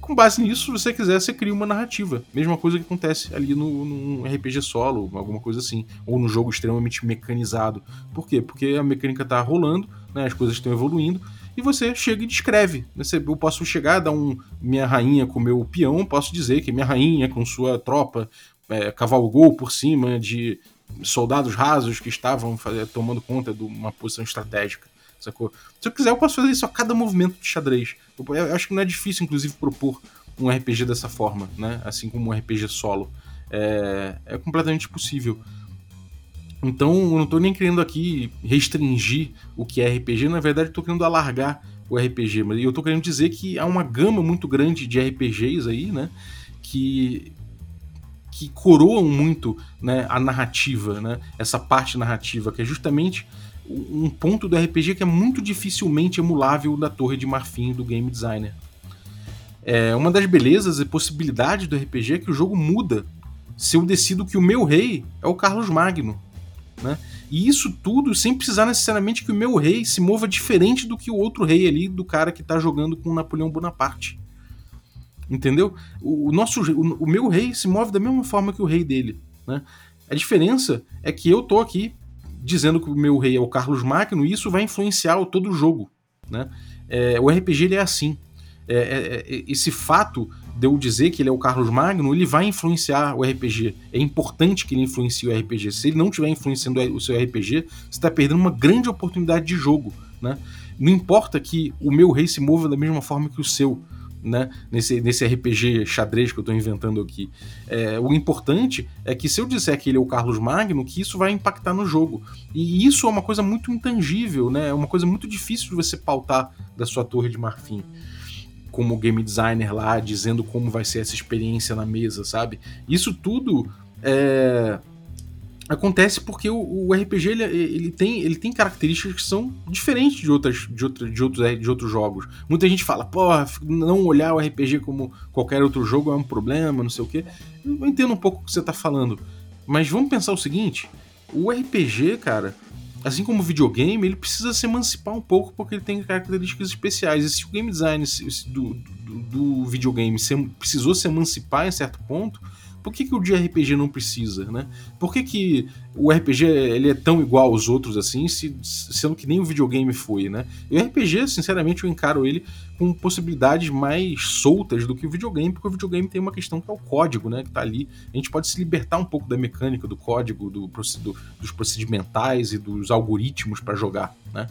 Com base nisso, se você quiser, você cria uma narrativa. Mesma coisa que acontece ali no, no RPG solo, alguma coisa assim. Ou no jogo extremamente mecanizado. Por quê? Porque a mecânica está rolando, né, as coisas estão evoluindo, e você chega e descreve. Eu posso chegar, dar um minha rainha com meu peão, posso dizer que minha rainha com sua tropa é, cavalgou por cima de soldados rasos que estavam tomando conta de uma posição estratégica. Sacou? Se eu quiser, eu posso fazer isso a cada movimento de xadrez. Eu, acho que não é difícil, inclusive, propor um RPG dessa forma, né? Assim como um RPG solo. É, é completamente possível. Então, eu não estou nem querendo aqui restringir o que é RPG, na verdade, estou querendo alargar o RPG, mas eu estou querendo dizer que há uma gama muito grande de RPGs aí, né, que que coroam muito né, a narrativa, né, essa parte narrativa, que é justamente um ponto do RPG que é muito dificilmente emulável da Torre de Marfim do game designer. É, uma das belezas e possibilidades do RPG é que o jogo muda se eu decido que o meu rei é o Carlos Magno, né? E isso tudo sem precisar necessariamente que o meu rei se mova diferente do que o outro rei ali, do cara que está jogando com Napoleão Bonaparte. Entendeu? O, nosso, o, o, meu rei se move da mesma forma que o rei dele. Né? A diferença é que eu tô aqui dizendo que o meu rei é o Carlos Magno e isso vai influenciar todo o jogo. Né? É, o RPG ele é assim. É, é, é esse fato de eu dizer que ele é o Carlos Magno, ele vai influenciar o RPG. É importante que ele influencie o RPG. Se ele não estiver influenciando o seu RPG, você está perdendo uma grande oportunidade de jogo. Né? Não importa que o meu rei se mova da mesma forma que o seu. Né, nesse, nesse RPG xadrez que eu estou inventando aqui. É, o importante é que se eu disser que ele é o Carlos Magno, que isso vai impactar no jogo. E isso é uma coisa muito intangível, né? É uma coisa muito difícil de você pautar da sua torre de marfim como game designer lá, dizendo como vai ser essa experiência na mesa, sabe? Isso tudo é, acontece porque o, o RPG ele, ele, tem, ele tem características que são diferentes de, outras, de, outra, de, outros, de outros jogos. Muita gente fala, pô, não olhar o RPG como qualquer outro jogo é um problema, não sei o quê. Eu entendo um pouco o que você está falando, mas vamos pensar o seguinte: o RPG, cara, assim como o videogame, ele precisa se emancipar um pouco porque ele tem características especiais. E se o game design do, do, do videogame se, precisou se emancipar em certo ponto, por que, que o de RPG não precisa, né? Por que, que o RPG ele é tão igual aos outros assim, se, sendo que nem o videogame foi, né? E o RPG, sinceramente, eu encaro ele com possibilidades mais soltas do que o videogame, porque o videogame tem uma questão que é o código, né? Que tá ali. A gente pode se libertar um pouco da mecânica do código, do, do dos procedimentais e dos algoritmos para jogar, né?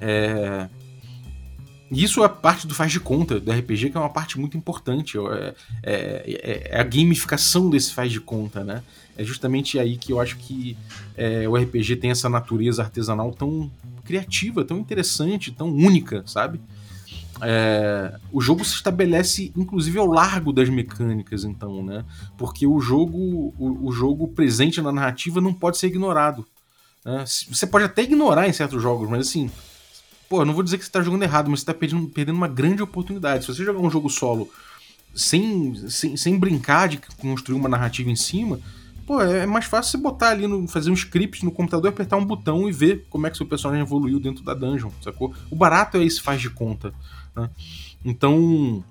É, e isso é parte do faz de conta do RPG, que é uma parte muito importante. É, é, é, a gamificação desse faz de conta, né? É justamente aí que eu acho que é, o RPG tem essa natureza artesanal tão criativa, tão interessante, tão única, sabe? É, o jogo se estabelece inclusive ao largo das mecânicas, então, né? Porque o jogo, o, o jogo presente na narrativa não pode ser ignorado. Né? Você pode até ignorar em certos jogos, mas assim, pô, não vou dizer que você tá jogando errado, mas você tá perdendo, perdendo uma grande oportunidade. Se você jogar um jogo solo sem, sem, sem brincar de construir uma narrativa em cima, pô, é mais fácil você botar ali, no, fazer um script no computador, apertar um botão e ver como é que seu personagem evoluiu dentro da dungeon, sacou? O barato é esse faz de conta. Né? Então,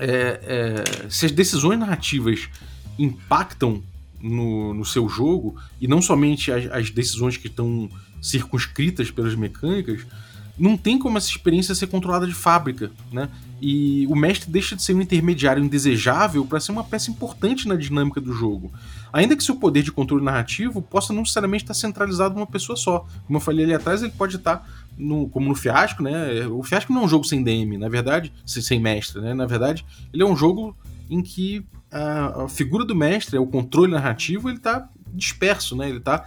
é, é, se as decisões narrativas impactam no, no seu jogo, e não somente as, as decisões que estão circunscritas pelas mecânicas, não tem como essa experiência ser controlada de fábrica, né? E o mestre deixa de ser um intermediário indesejável para ser uma peça importante na dinâmica do jogo. Ainda que seu poder de controle narrativo possa não necessariamente estar centralizado numa pessoa só. Como eu falei ali atrás, ele pode estar no, como no Fiasco, né? O Fiasco não é um jogo sem DM, na verdade, sem mestre, né? Na verdade, ele é um jogo em que a, a figura do mestre, o controle narrativo, ele está disperso, né? Ele está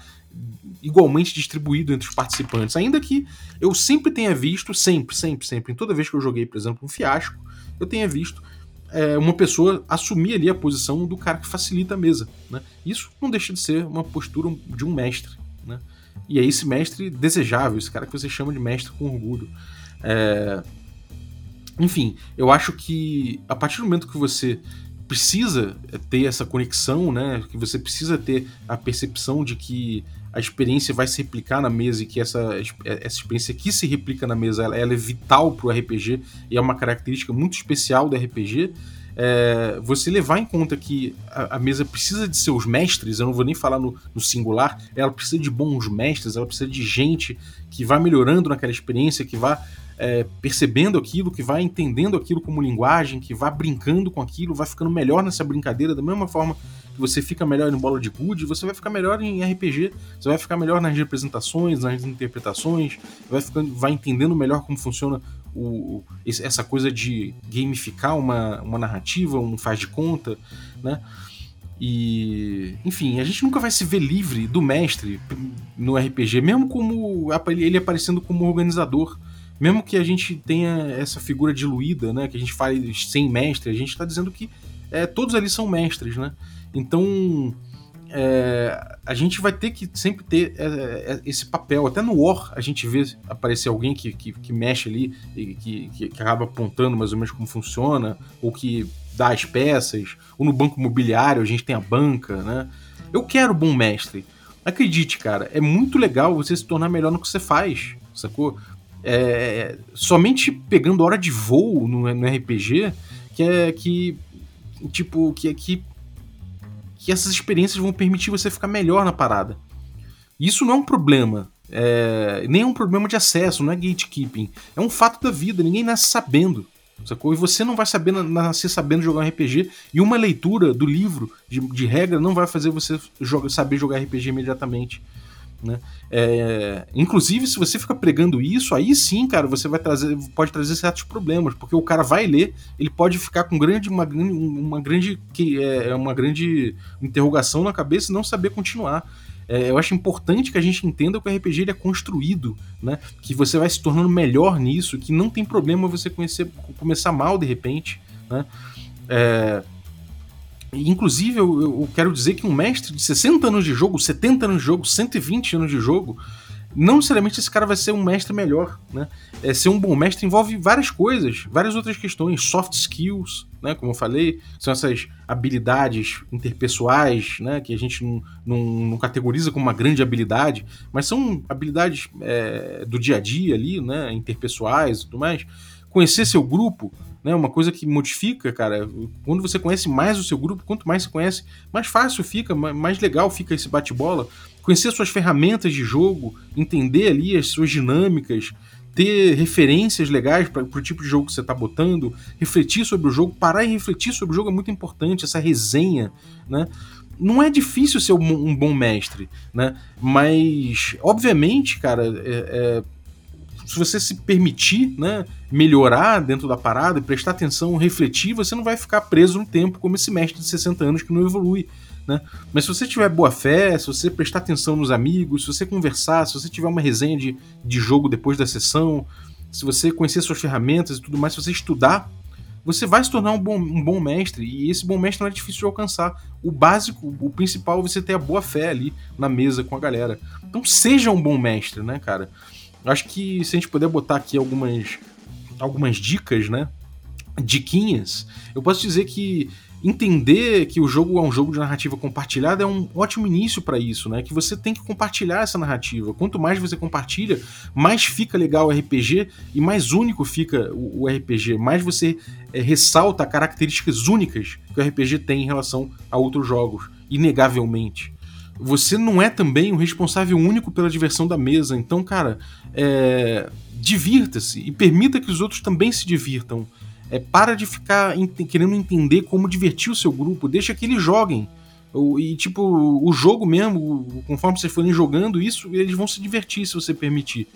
igualmente distribuído entre os participantes. Ainda que eu sempre tenha visto, sempre, sempre, sempre, em toda vez que eu joguei, por exemplo, um fiasco, eu tenha visto é, uma pessoa assumir ali a posição do cara que facilita a mesa. Né? Isso não deixa de ser uma postura de um mestre. Né? E é esse mestre desejável, esse cara que você chama de mestre com orgulho. É... Enfim, eu acho que a partir do momento que você precisa ter essa conexão, né? Que você precisa ter a percepção de que a experiência vai se replicar na mesa e que essa, essa experiência que se replica na mesa ela, ela é vital para o RPG e é uma característica muito especial do RPG. É, você levar em conta que a, a, mesa precisa de seus mestres, eu não vou nem falar no, no, singular, ela precisa de bons mestres, ela precisa de gente que vá melhorando naquela experiência, que vá é, percebendo aquilo, que vai entendendo aquilo como linguagem, que vai brincando com aquilo, vai ficando melhor nessa brincadeira, da mesma forma que você fica melhor em bola de gude, você vai ficar melhor em RPG, você vai ficar melhor nas representações, nas interpretações, vai, ficando, vai entendendo melhor como funciona o, essa coisa de gamificar uma, uma narrativa, um faz de conta, né? E, enfim, a gente nunca vai se ver livre do mestre no RPG, mesmo como ele aparecendo como organizador. Mesmo que a gente tenha essa figura diluída, né? Que a gente fale sem mestre, a gente está dizendo que é, todos ali são mestres, né? Então, é, a gente vai ter que sempre ter é, é, esse papel. Até no War a gente vê aparecer alguém que, que, que mexe ali e que, que, que, acaba apontando mais ou menos como funciona, ou que dá as peças, ou no banco imobiliário a gente tem a banca, né? Eu quero bom mestre. Acredite, cara, é muito legal você se tornar melhor no que você faz, sacou? É, somente pegando hora de voo no, no RPG que é que tipo que, que que essas experiências vão permitir você ficar melhor na parada. Isso não é um problema. É, nem é um problema de acesso, não é gatekeeping. É um fato da vida, ninguém nasce sabendo. Sacou? E você não vai saber nascer sabendo jogar RPG. E uma leitura do livro de, de regra não vai fazer você joga, saber jogar RPG imediatamente. Né? É, inclusive, se você fica pregando isso, aí sim, cara, você vai trazer, pode trazer certos problemas, porque o cara vai ler, ele pode ficar com grande, uma, uma grande, que é, é uma grande interrogação na cabeça e não saber continuar. É, eu acho importante que a gente entenda que o RPG é construído, né? Que você vai se tornando melhor nisso, que não tem problema você conhecer, começar mal de repente, né? É, Inclusive, eu, eu, quero dizer que um mestre de 60 anos de jogo, 70 anos de jogo, 120 anos de jogo, não necessariamente esse cara vai ser um mestre melhor, né? É, ser um bom mestre envolve várias coisas, várias outras questões, soft skills, né? Como eu falei, são essas habilidades interpessoais, né? Que a gente não, não, não categoriza como uma grande habilidade, mas são habilidades é, do dia a dia ali, né? Interpessoais e tudo mais. Conhecer seu grupo, né? Uma coisa que modifica, cara. Quando você conhece mais o seu grupo, quanto mais você conhece, mais fácil fica, mais legal fica esse bate-bola. Conhecer suas ferramentas de jogo, entender ali as suas dinâmicas, ter referências legais para o tipo de jogo que você está botando, refletir sobre o jogo, parar e refletir sobre o jogo é muito importante, essa resenha, né? Não é difícil ser um, bom mestre, né? Mas, obviamente, cara, é, é se você se permitir né, melhorar dentro da parada, prestar atenção, refletir, você não vai ficar preso no tempo como esse mestre de 60 anos que não evolui. Né? Mas se você tiver boa fé, se você prestar atenção nos amigos, se você conversar, se você tiver uma resenha de, de jogo depois da sessão, se você conhecer suas ferramentas e tudo mais, se você estudar, você vai se tornar um bom, um bom mestre, e esse bom mestre não é difícil de alcançar. O básico, o principal é você ter a boa fé ali na mesa com a galera. Então seja um bom mestre, né, cara? Acho que se a gente puder botar aqui algumas, algumas dicas, né? Diquinhas, eu posso dizer que entender que o jogo é um jogo de narrativa compartilhada é um ótimo início para isso, né? Que você tem que compartilhar essa narrativa. Quanto mais você compartilha, mais fica legal o RPG e mais único fica o, RPG. Mais você é, ressalta características únicas que o RPG tem em relação a outros jogos, inegavelmente. Você não é também o responsável único pela diversão da mesa, então, cara, é, divirta-se e permita que os outros também se divirtam. É, para de ficar ent querendo entender como divertir o seu grupo, deixa que eles joguem. E, tipo, o jogo mesmo, conforme vocês forem jogando isso, eles vão se divertir se você permitir.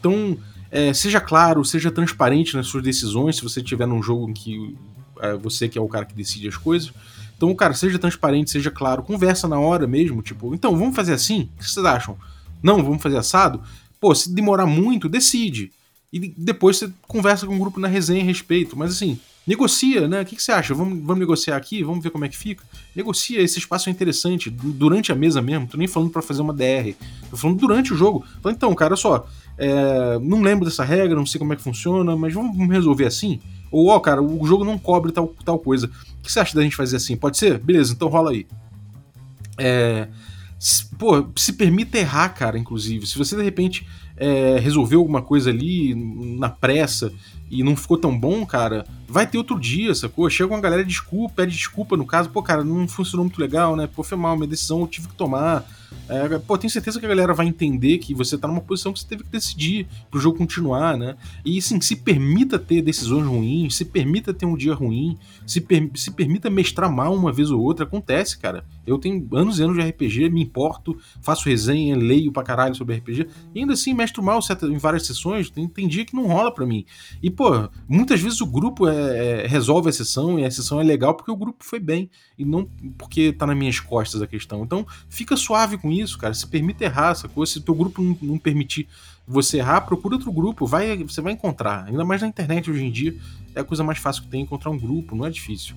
Então, é, seja claro, seja transparente nas suas decisões, se você estiver num jogo em que é, você que é o cara que decide as coisas. Então, cara, seja transparente, seja claro, conversa na hora mesmo, tipo, então, vamos fazer assim? O que vocês acham? Não, vamos fazer assado? Pô, se demorar muito, decide e depois você conversa com o grupo na resenha a respeito. Mas assim, negocia, né? O que, você acha? Vamos, vamos negociar aqui? Vamos ver como é que fica? Negocia, esse espaço é interessante, durante a mesa mesmo. Tô nem falando para fazer uma DR. Tô falando durante o jogo. Falando, então, cara, só, é, não lembro dessa regra, não sei como é que funciona, mas vamos resolver assim? Ou, ó, cara, o jogo não cobre tal, tal coisa. Que você acha da gente fazer assim? Pode ser? Beleza, então rola aí. É. Pô, se permita errar, cara, inclusive. Se você de repente é, resolveu alguma coisa ali na pressa e não ficou tão bom, cara, vai ter outro dia, sacou? Chega uma galera, desculpa, pede desculpa no caso, pô, cara, não funcionou muito legal, né? Pô, foi mal, minha decisão eu tive que tomar. É, pô, tenho certeza que a galera vai entender que você tá numa posição que você teve que decidir pro jogo continuar, né? E sim, se permita ter decisões ruins, se permita ter um dia ruim, se, per se permita mestrar mal uma vez ou outra, acontece, cara. Eu tenho anos e anos de RPG, me importo, faço resenha, leio pra caralho sobre RPG, e ainda assim mestro mal em várias sessões, tem, tem dia que não rola pra mim. E, pô, muitas vezes o grupo é, é, resolve a sessão e a sessão é legal porque o grupo foi bem, e não porque tá nas minhas costas a questão. Então, fica suave com isso, cara. Se permite errar, sacou? Se o teu grupo não, não permitir você errar, procura outro grupo, vai, você vai encontrar. Ainda mais na internet hoje em dia, é a coisa mais fácil que tem encontrar um grupo, não é difícil.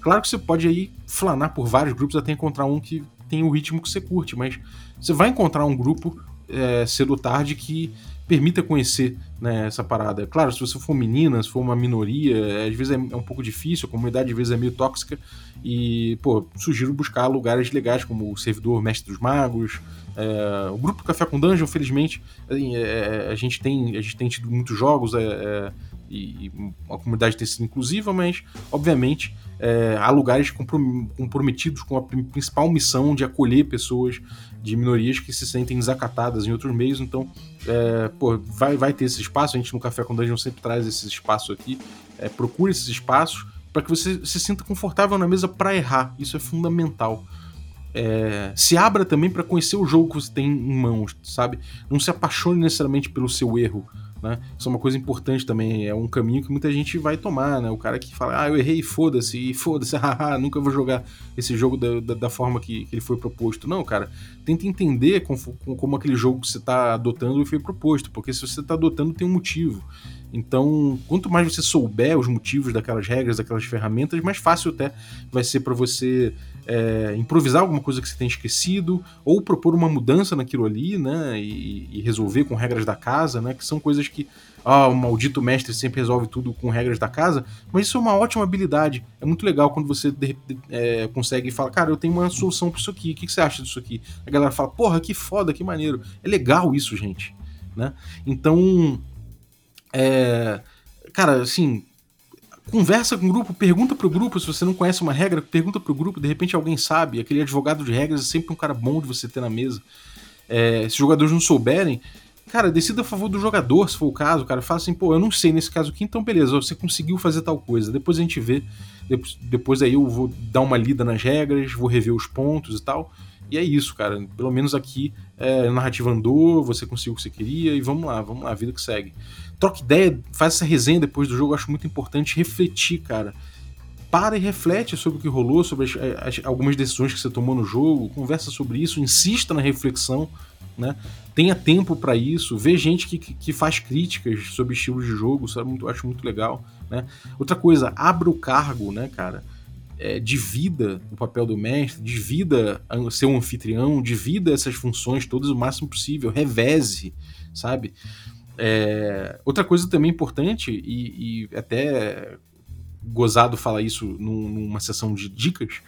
Claro que você pode aí flanar por vários grupos até encontrar um que tem o ritmo que você curte, mas você vai encontrar um grupo é, cedo ou tarde que permita conhecer né, essa parada. Claro, se você for menina, se for uma minoria, às vezes é, é, um pouco difícil, a comunidade às vezes é meio tóxica, e, pô, sugiro buscar lugares legais, como o servidor Mestre dos Magos, é, o grupo Café com Dungeon, felizmente, assim, é, a, gente tem, a gente tem tido muitos jogos, é, é, e a comunidade tem sido inclusiva, mas, obviamente, é, há lugares comprometidos com a principal missão de acolher pessoas de minorias que se sentem desacatadas em outros meios, então, é, pô, vai, vai ter esse espaço, a gente no Café com Dungeon sempre traz esse espaço aqui, é, procure esses espaços para que você se sinta confortável na mesa para errar, isso é fundamental. É, se abra também para conhecer o jogo que você tem em mãos, sabe? Não se apaixone necessariamente pelo seu erro. Né? Isso é uma coisa importante também, é um caminho que muita gente vai tomar, né? O cara que fala, ah, eu errei, foda-se, e foda-se, haha, nunca vou jogar esse jogo da, da, da forma que, que, ele foi proposto. Não, cara, tenta entender como, como aquele jogo que você está adotando foi proposto, porque se você está adotando tem um motivo. Então, quanto mais você souber os motivos daquelas regras, daquelas ferramentas, mais fácil até vai ser para você é, improvisar alguma coisa que você tem esquecido, ou propor uma mudança naquilo ali, né? E, e resolver com regras da casa, né? Que são coisas que. Ah, o maldito mestre sempre resolve tudo com regras da casa, mas isso é uma ótima habilidade. É muito legal quando você é, consegue falar, cara, eu tenho uma solução para isso aqui, o que, que você acha disso aqui? A galera fala, porra, que foda, que maneiro. É legal isso, gente. Né? Então, é, cara, assim, conversa com o grupo, pergunta pro grupo se você não conhece uma regra, pergunta pro grupo, de repente alguém sabe. Aquele advogado de regras é sempre um cara bom de você ter na mesa. É, se os jogadores não souberem, cara, decida a favor do jogador, se for o caso, cara. Fala assim, pô, eu não sei nesse caso aqui, então beleza, você conseguiu fazer tal coisa. Depois a gente vê, depois, depois aí eu vou dar uma lida nas regras, vou rever os pontos e tal. E é isso, cara. Pelo menos aqui é, a narrativa andou, você conseguiu o que você queria e vamos lá, vamos lá, a vida que segue troca ideia, faz essa resenha depois do jogo, acho muito importante refletir, cara. Para e reflete sobre o que rolou, sobre as, as, algumas decisões que você tomou no jogo, conversa sobre isso, insista na reflexão, né? Tenha tempo para isso, vê gente que, que faz críticas sobre estilos de jogo, é muito, acho muito legal, né? Outra coisa, abra o cargo, né, cara? É, divida o papel do mestre, divida ser um anfitrião, divida essas funções todas o máximo possível, reveze, sabe? É, outra coisa também importante, e, e, até gozado falar isso num, numa sessão de dicas,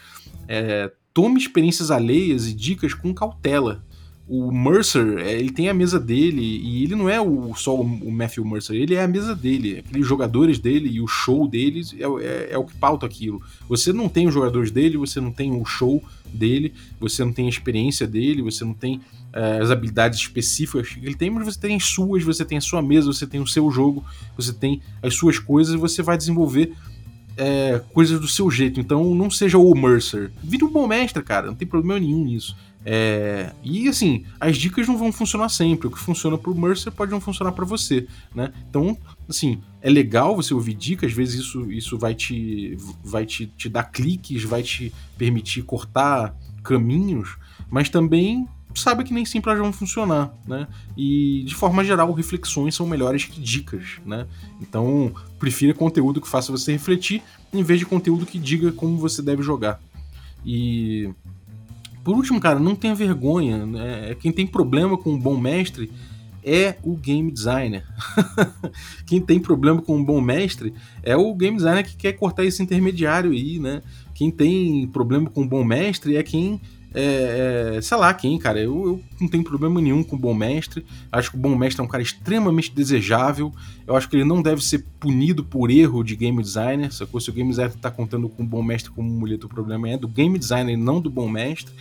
é, tome experiências alheias e dicas com cautela o Mercer, é, ele tem a mesa dele, e ele não é o, só o Matthew Mercer, ele é a mesa dele. Aqueles jogadores dele e o show deles é, é, é, o que pauta aquilo. Você não tem os jogadores dele, você não tem o show dele, você não tem a experiência dele, você não tem é, as habilidades específicas que ele tem, mas você tem as suas, você tem a sua mesa, você tem o seu jogo, você tem as suas coisas e você vai desenvolver é, coisas do seu jeito. Então não seja o Mercer. Vire um bom mestre, cara. Não tem problema nenhum nisso. É, e assim, as dicas não vão funcionar sempre. O que funciona pro Mercer pode não funcionar para você, né? Então, assim, é legal você ouvir dicas, às vezes isso, isso vai, te, vai te, te dar cliques, vai te permitir cortar caminhos, mas também sabe que nem sempre elas vão funcionar, né? E de forma geral, reflexões são melhores que dicas, né? Então, prefira conteúdo que faça você refletir em vez de conteúdo que diga como você deve jogar. E por último, cara, não tenha vergonha. Né? Quem tem problema com um bom mestre é o game designer. Quem tem problema com um bom mestre é o game designer que quer cortar esse intermediário aí, né? Quem tem problema com um bom mestre é quem é, é, sei lá quem, cara. Eu, eu, não tenho problema nenhum com o bom mestre. Acho que o bom mestre é um cara extremamente desejável. Eu acho que ele não deve ser punido por erro de game designer. Sacou? Se o game designer tá contando com o bom mestre como mulher, o problema é do game designer e não do bom mestre.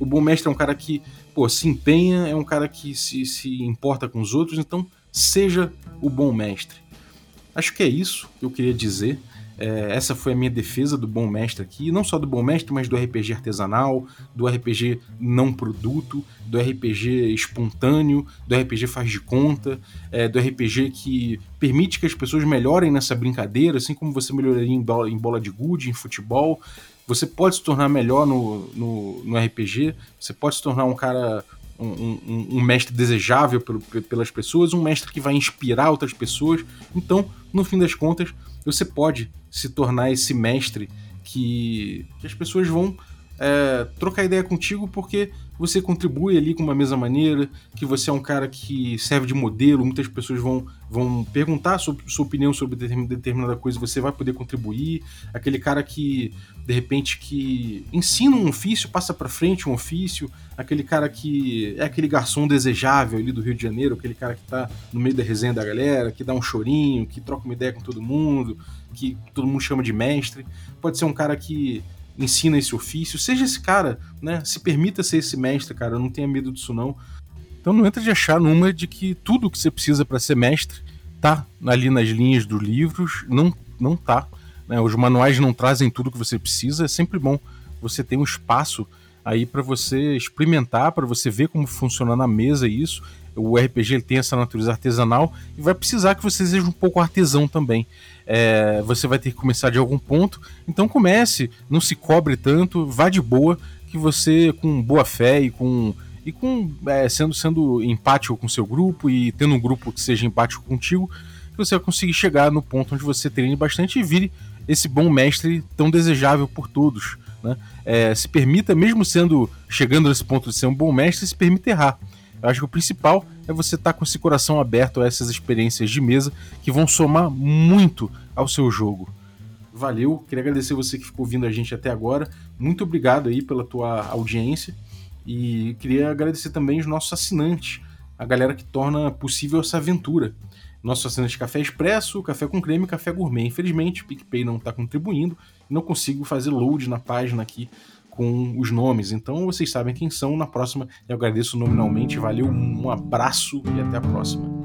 O bom mestre é um cara que, pô, se empenha, é um cara que se, se importa com os outros, então seja o bom mestre. Acho que é isso que eu queria dizer. É, essa foi a minha defesa do bom mestre aqui, não só do bom mestre, mas do RPG artesanal, do RPG não produto, do RPG espontâneo, do RPG faz de conta, é, do RPG que permite que as pessoas melhorem nessa brincadeira, assim como você melhoraria em bola, em bola de gude, em futebol. Você pode se tornar melhor no, no, no RPG, você pode se tornar um cara um, um, um, mestre desejável pelas pessoas, um mestre que vai inspirar outras pessoas. Então, no fim das contas, você pode se tornar esse mestre que, que as pessoas vão é, trocar ideia contigo porque você contribui ali com uma mesma maneira, que você é um cara que serve de modelo, muitas pessoas vão, vão perguntar sobre sua opinião sobre determinada coisa, você vai poder contribuir, aquele cara que de repente que ensina um ofício, passa para frente um ofício, aquele cara que é aquele garçom desejável ali do Rio de Janeiro, aquele cara que tá no meio da resenha da galera, que dá um chorinho, que troca uma ideia com todo mundo, que todo mundo chama de mestre. Pode ser um cara que ensina esse ofício, seja esse cara, né? Se permita ser esse mestre, cara, não tenha medo disso não. Então não entra de achar numa de que tudo que você precisa para ser mestre tá ali nas linhas dos livros, não não tá. Né? Os manuais não trazem tudo que você precisa, é sempre bom você ter um espaço aí para você experimentar, para você ver como funciona na mesa isso. O RPG ele tem essa natureza artesanal e vai precisar que você seja um pouco artesão também é, você vai ter que começar de algum ponto. Então comece, não se cobre tanto, vá de boa, que você, com boa fé e com. E com é, sendo, sendo empático com seu grupo e tendo um grupo que seja empático contigo, você vai conseguir chegar no ponto onde você treine bastante e vire esse bom mestre tão desejável por todos. Né? É, se permita, mesmo sendo chegando nesse ponto de ser um bom mestre, se permita errar. Eu acho que o principal é você estar tá com esse coração aberto a essas experiências de mesa que vão somar muito ao seu jogo. Valeu, queria agradecer você que ficou ouvindo a gente até agora. Muito obrigado aí pela tua audiência e queria agradecer também os nossos assinantes, a galera que torna possível essa aventura. Nosso assinante Café Expresso, Café com Creme, Café Gourmet. Infelizmente, o PicPay não está contribuindo, não consigo fazer load na página aqui com os nomes. Então vocês sabem quem são. Na próxima eu agradeço nominalmente. Valeu, um abraço e até a próxima.